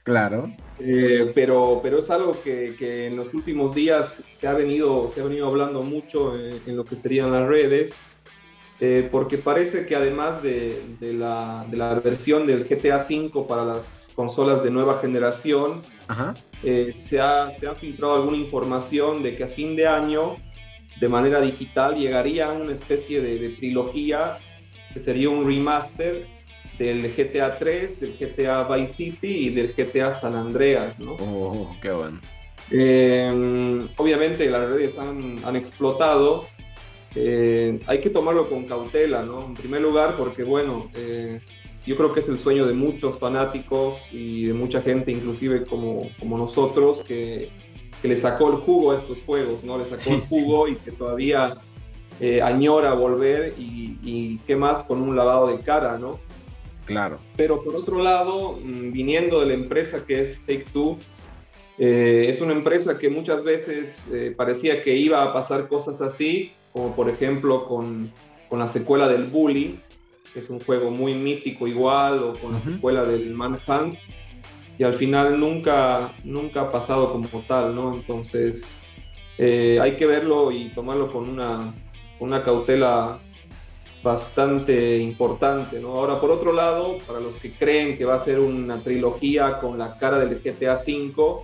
claro. Eh, pero, pero es algo que, que, en los últimos días se ha venido, se ha venido hablando mucho en, en lo que serían las redes. Eh, porque parece que además de, de, la, de, la, versión del GTA V para las consolas de nueva generación, eh, se, ha, se, ha, filtrado alguna información de que a fin de año, de manera digital, llegaría una especie de, de trilogía que sería un remaster del GTA 3, del GTA Vice City y del GTA San Andreas, ¿no? Oh, qué bueno. Eh, obviamente las redes han, han explotado eh, hay que tomarlo con cautela, ¿no? En primer lugar, porque bueno, eh, yo creo que es el sueño de muchos fanáticos y de mucha gente, inclusive como, como nosotros, que, que le sacó el jugo a estos juegos, ¿no? Le sacó sí, el jugo sí. y que todavía eh, añora volver y, y, qué más con un lavado de cara, ¿no? Claro. Pero por otro lado, mm, viniendo de la empresa que es Take Two, eh, es una empresa que muchas veces eh, parecía que iba a pasar cosas así, como por ejemplo con, con, la secuela del Bully, que es un juego muy mítico igual, o con la secuela del Manhunt, y al final nunca, nunca ha pasado como tal, ¿no? Entonces eh, hay que verlo y tomarlo con una, una cautela bastante importante, ¿no? Ahora, por otro lado, para los que creen que va a ser una trilogía con la cara del GTA V,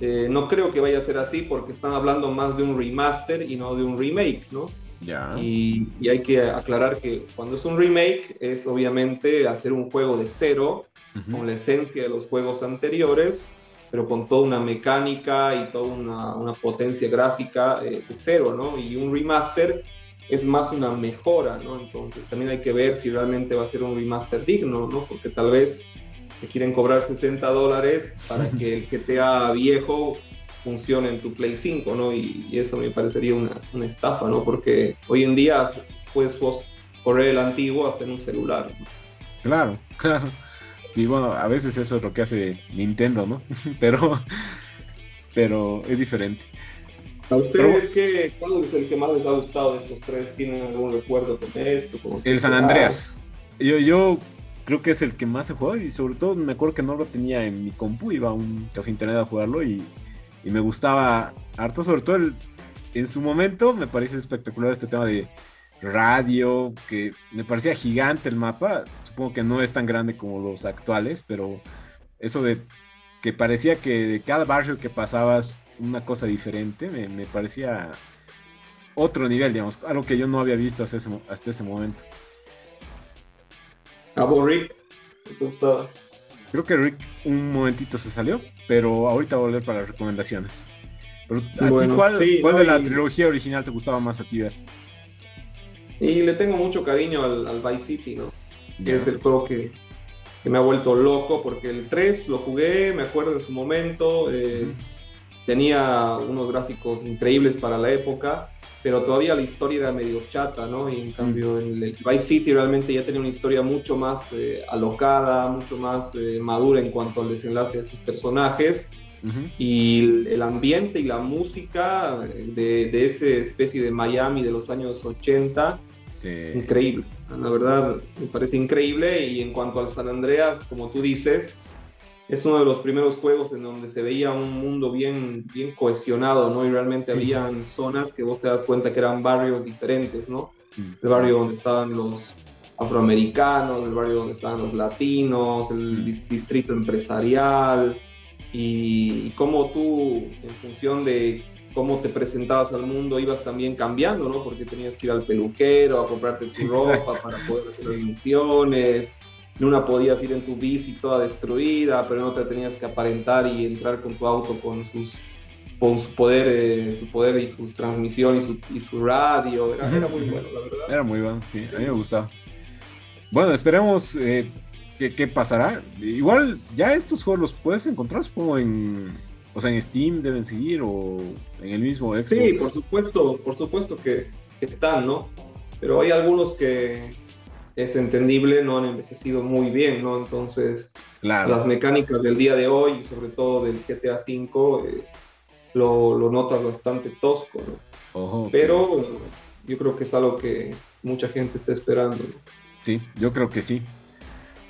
eh, no creo que vaya a ser así porque están hablando más de un remaster y no de un remake, ¿no? Ya. Y, hay que aclarar que cuando es un remake es obviamente hacer un juego de cero, con la esencia de los juegos anteriores, pero con toda una mecánica y toda una, una potencia gráfica eh, de cero, ¿no? Y un remaster es más una mejora, ¿no? Entonces también hay que ver si realmente va a ser un remaster digno, ¿no? Porque tal vez te quieren cobrar 60 dólares para que el GTA viejo funcione en tu Play 5, ¿no? Y, eso me parecería una, una, estafa, ¿no? Porque hoy en día puedes correr el antiguo hasta en un celular. ¿no? Claro, claro. Sí, bueno, a veces eso es lo que hace Nintendo, ¿no? pero, pero es diferente. ¿A ustedes qué, cuál es el que más les ha gustado de estos tres? ¿Tienen algún recuerdo con esto? el San Andreas. Yo, yo creo que es el que más he jugado y sobre todo me acuerdo que no lo tenía en mi compu, iba a un café internet a jugarlo y, y me gustaba harto, sobre todo el, en su momento me parece espectacular este tema de radio, que me parecía gigante el mapa, supongo que no es tan grande como los actuales, pero eso de que parecía que de cada barrio que pasabas una cosa diferente, me, parecía otro nivel, digamos, algo que yo no había visto hasta ese, hasta ese momento. ¿A Rick? Creo que Rick un momentito se salió, pero ahorita voy a volver para las recomendaciones. Pero, ¿cuál, de la trilogía original te gustaba más a ti ver? Y le tengo mucho cariño al, al Vice City, ¿no? Que es el juego que, que, me ha vuelto loco, porque el 3 lo jugué, me acuerdo en su momento. Eh, tenía unos gráficos increíbles para la época, pero todavía la historia era medio chata, ¿no? Y en cambio en el Vice City realmente ya tenía una historia mucho más eh, alocada, mucho más eh, madura en cuanto al desenlace de sus personajes. Y el, ambiente y la música de, de esa especie de Miami de los años 80, increíble. La verdad, me parece increíble. Y en cuanto al San Andreas, como tú dices, es uno de los primeros juegos en donde se veía un mundo bien, bien cohesionado, ¿no? Y realmente habían zonas que vos te das cuenta que eran barrios diferentes, ¿no? Mm. El barrio donde estaban los afroamericanos, el barrio donde estaban los latinos, el mm. distrito empresarial, y, cómo tú, en función de cómo te presentabas al mundo, ibas también cambiando, ¿no? Porque tenías que ir al peluquero a comprarte tu ropa para poder hacer las misiones en una podías ir en tu bici toda destruida, pero no te tenías que aparentar y entrar con tu auto con sus con su poder, eh, su poder y sus transmisiones y su, radio. Era, muy bueno, la verdad. Era muy bueno, sí, a mí me gustaba. Bueno, esperemos eh, qué, pasará. Igual, ya estos juegos los puedes encontrar, supongo, en, o sea, en Steam deben seguir o en el mismo Xbox. Sí, por supuesto, por supuesto que están, ¿no? Pero hay algunos que, es entendible, no han envejecido muy bien, ¿no? Entonces, las mecánicas del día de hoy, sobre todo del GTA V, eh, lo, lo, notas bastante tosco, ¿no? Pero yo creo que es algo que mucha gente está esperando. Sí, yo creo que sí.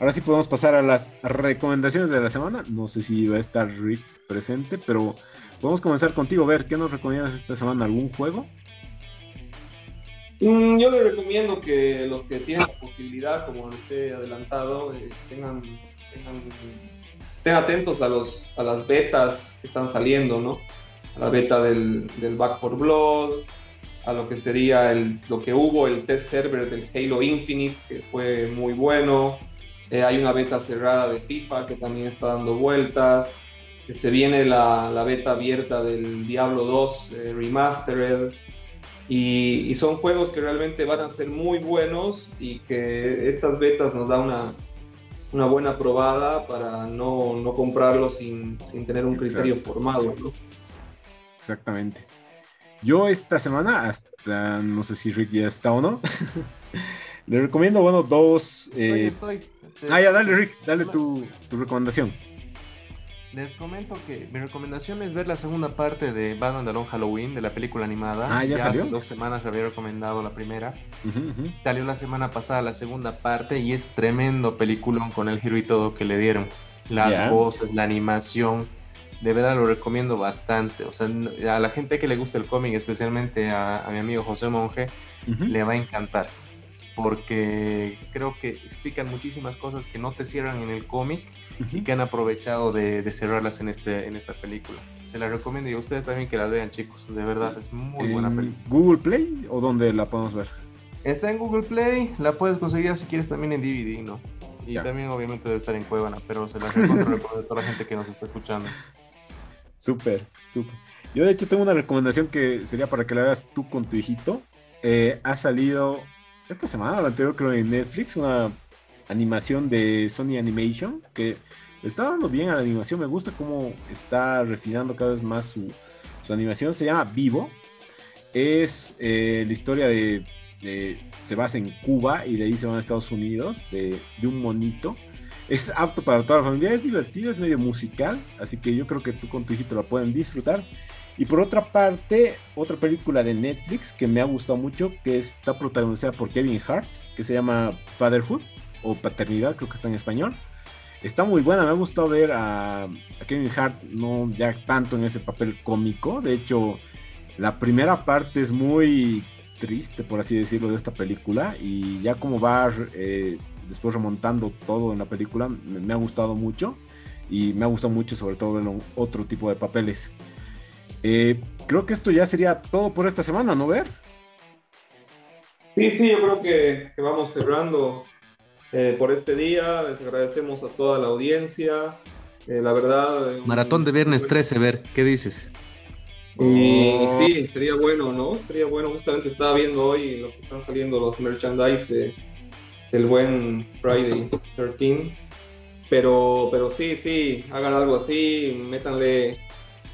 Ahora sí podemos pasar a las recomendaciones de la semana. No sé si va a estar Rick presente, pero podemos comenzar contigo. Ver, ¿qué nos recomiendas esta semana? ¿Algún juego? Mm, yo les recomiendo que los que tienen la posibilidad, como les he adelantado, eh, tengan, estén atentos a, los, a las betas que están saliendo, ¿no? A la beta del, del Back for Blood, a lo que sería el, lo que hubo, el test server del Halo Infinite, que fue muy bueno. Eh, hay una beta cerrada de FIFA que también está dando vueltas. Que se viene la, la beta abierta del Diablo 2 eh, Remastered. Y, son juegos que realmente van a ser muy buenos y que estas betas nos dan una, una buena probada para no, no comprarlos sin, sin, tener un criterio formado. ¿no? Exactamente. Yo esta semana, hasta no sé si Rick ya está o no, le recomiendo, bueno, dos... Eh, estoy, Ah, ya, dale, Rick, dale tu, tu recomendación. Les comento que mi recomendación es ver la segunda parte de Batman Alone Halloween, de la película animada. Ah, ¿ya salió? Hace dos semanas había recomendado la primera. Salió la semana pasada la segunda parte y es tremendo peliculón con el giro y todo que le dieron. Las Ya. voces, la animación. De verdad lo recomiendo bastante. O sea, a la gente que le gusta el cómic, especialmente a, a mi amigo José Monge, le va a encantar. Porque creo que explican muchísimas cosas que no te cierran en el cómic y que han aprovechado de, de cerrarlas en, este, en esta película. Se la recomiendo y a ustedes también que la vean, chicos. De verdad, es muy buena ¿En película. Google Play o dónde la podemos ver? Está en Google Play, la puedes conseguir si quieres también en DVD, ¿no? Y también obviamente debe estar en Cuevana, pero se la recomiendo a toda la gente que nos está escuchando. Súper, súper. Yo de hecho tengo una recomendación que sería para que la veas tú con tu hijito. Eh, ha salido esta semana, la anterior creo en Netflix, una animación de Sony Animation que está dando bien a la animación. Me gusta cómo está refinando cada vez más su, animación. Se llama Vivo. Es eh, la historia de, de- Se basa en Cuba y de ahí se van a Estados Unidos, de, de un monito. Es apto para toda la familia, es divertido, es medio musical, así que yo creo que tú con tu hijito la pueden disfrutar. Y por otra parte, otra película de Netflix que me ha gustado mucho, que está protagonizada por Kevin Hart, que se llama Fatherhood o Paternidad, creo que está en español. Está muy buena, me ha gustado ver a, Kevin Hart, no ya tanto en ese papel cómico, de hecho, la primera parte es muy triste, por así decirlo, de esta película, y ya como va eh, después remontando todo en la película, me, me ha gustado mucho, y me ha gustado mucho sobre todo en otro tipo de papeles. Eh, creo que esto ya sería todo por esta semana, ¿no, Ver? Sí, sí, yo creo que, que vamos cerrando eh, por este día. Les agradecemos a toda la audiencia. Eh, la verdad. eh, Maratón de viernes 13, ver, ¿qué dices? Y Oh. sí, sería bueno, ¿no? Sería bueno. Justamente estaba viendo hoy lo que están saliendo los merchandise de, del buen Friday 13. Pero, pero sí, sí, hagan algo así, métanle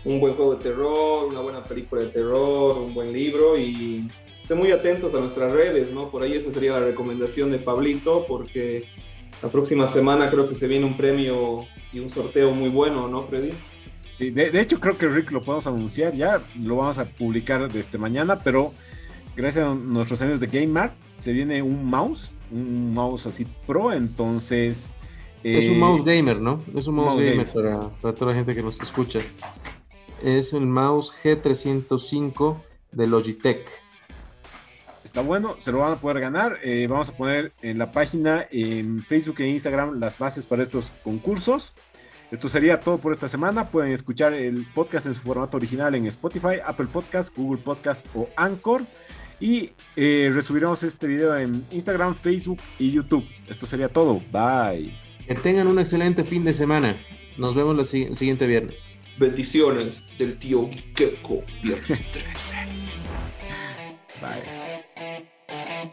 un buen juego de terror, una buena película de terror, un buen libro y estén muy atentos a nuestras redes, ¿no? Por ahí esa sería la recomendación de Pablito, porque la próxima semana creo que se viene un premio y un sorteo muy bueno, ¿no, Freddy? Sí, de, de hecho, creo que Rick lo podemos anunciar ya, lo vamos a publicar desde mañana, pero gracias a nuestros amigos de Game Mart se viene un mouse, un mouse así pro, entonces... Es un eh, mouse gamer, ¿no? Es un mouse, mouse gamer para, para toda la gente que nos escucha. Es el mouse G305 de Logitech. Está bueno, se lo van a poder ganar. Eh, vamos a poner en la página, en Facebook e Instagram, las bases para estos concursos. Esto sería todo por esta semana. Pueden escuchar el podcast en su formato original en Spotify, Apple Podcast, Google Podcast o Anchor. Y eh, resubiremos este video en Instagram, Facebook y YouTube. Esto sería todo. Bye. Que tengan un excelente fin de semana. Nos vemos el siguiente viernes. Bendiciones del tío Keko, viernes 13. Bye.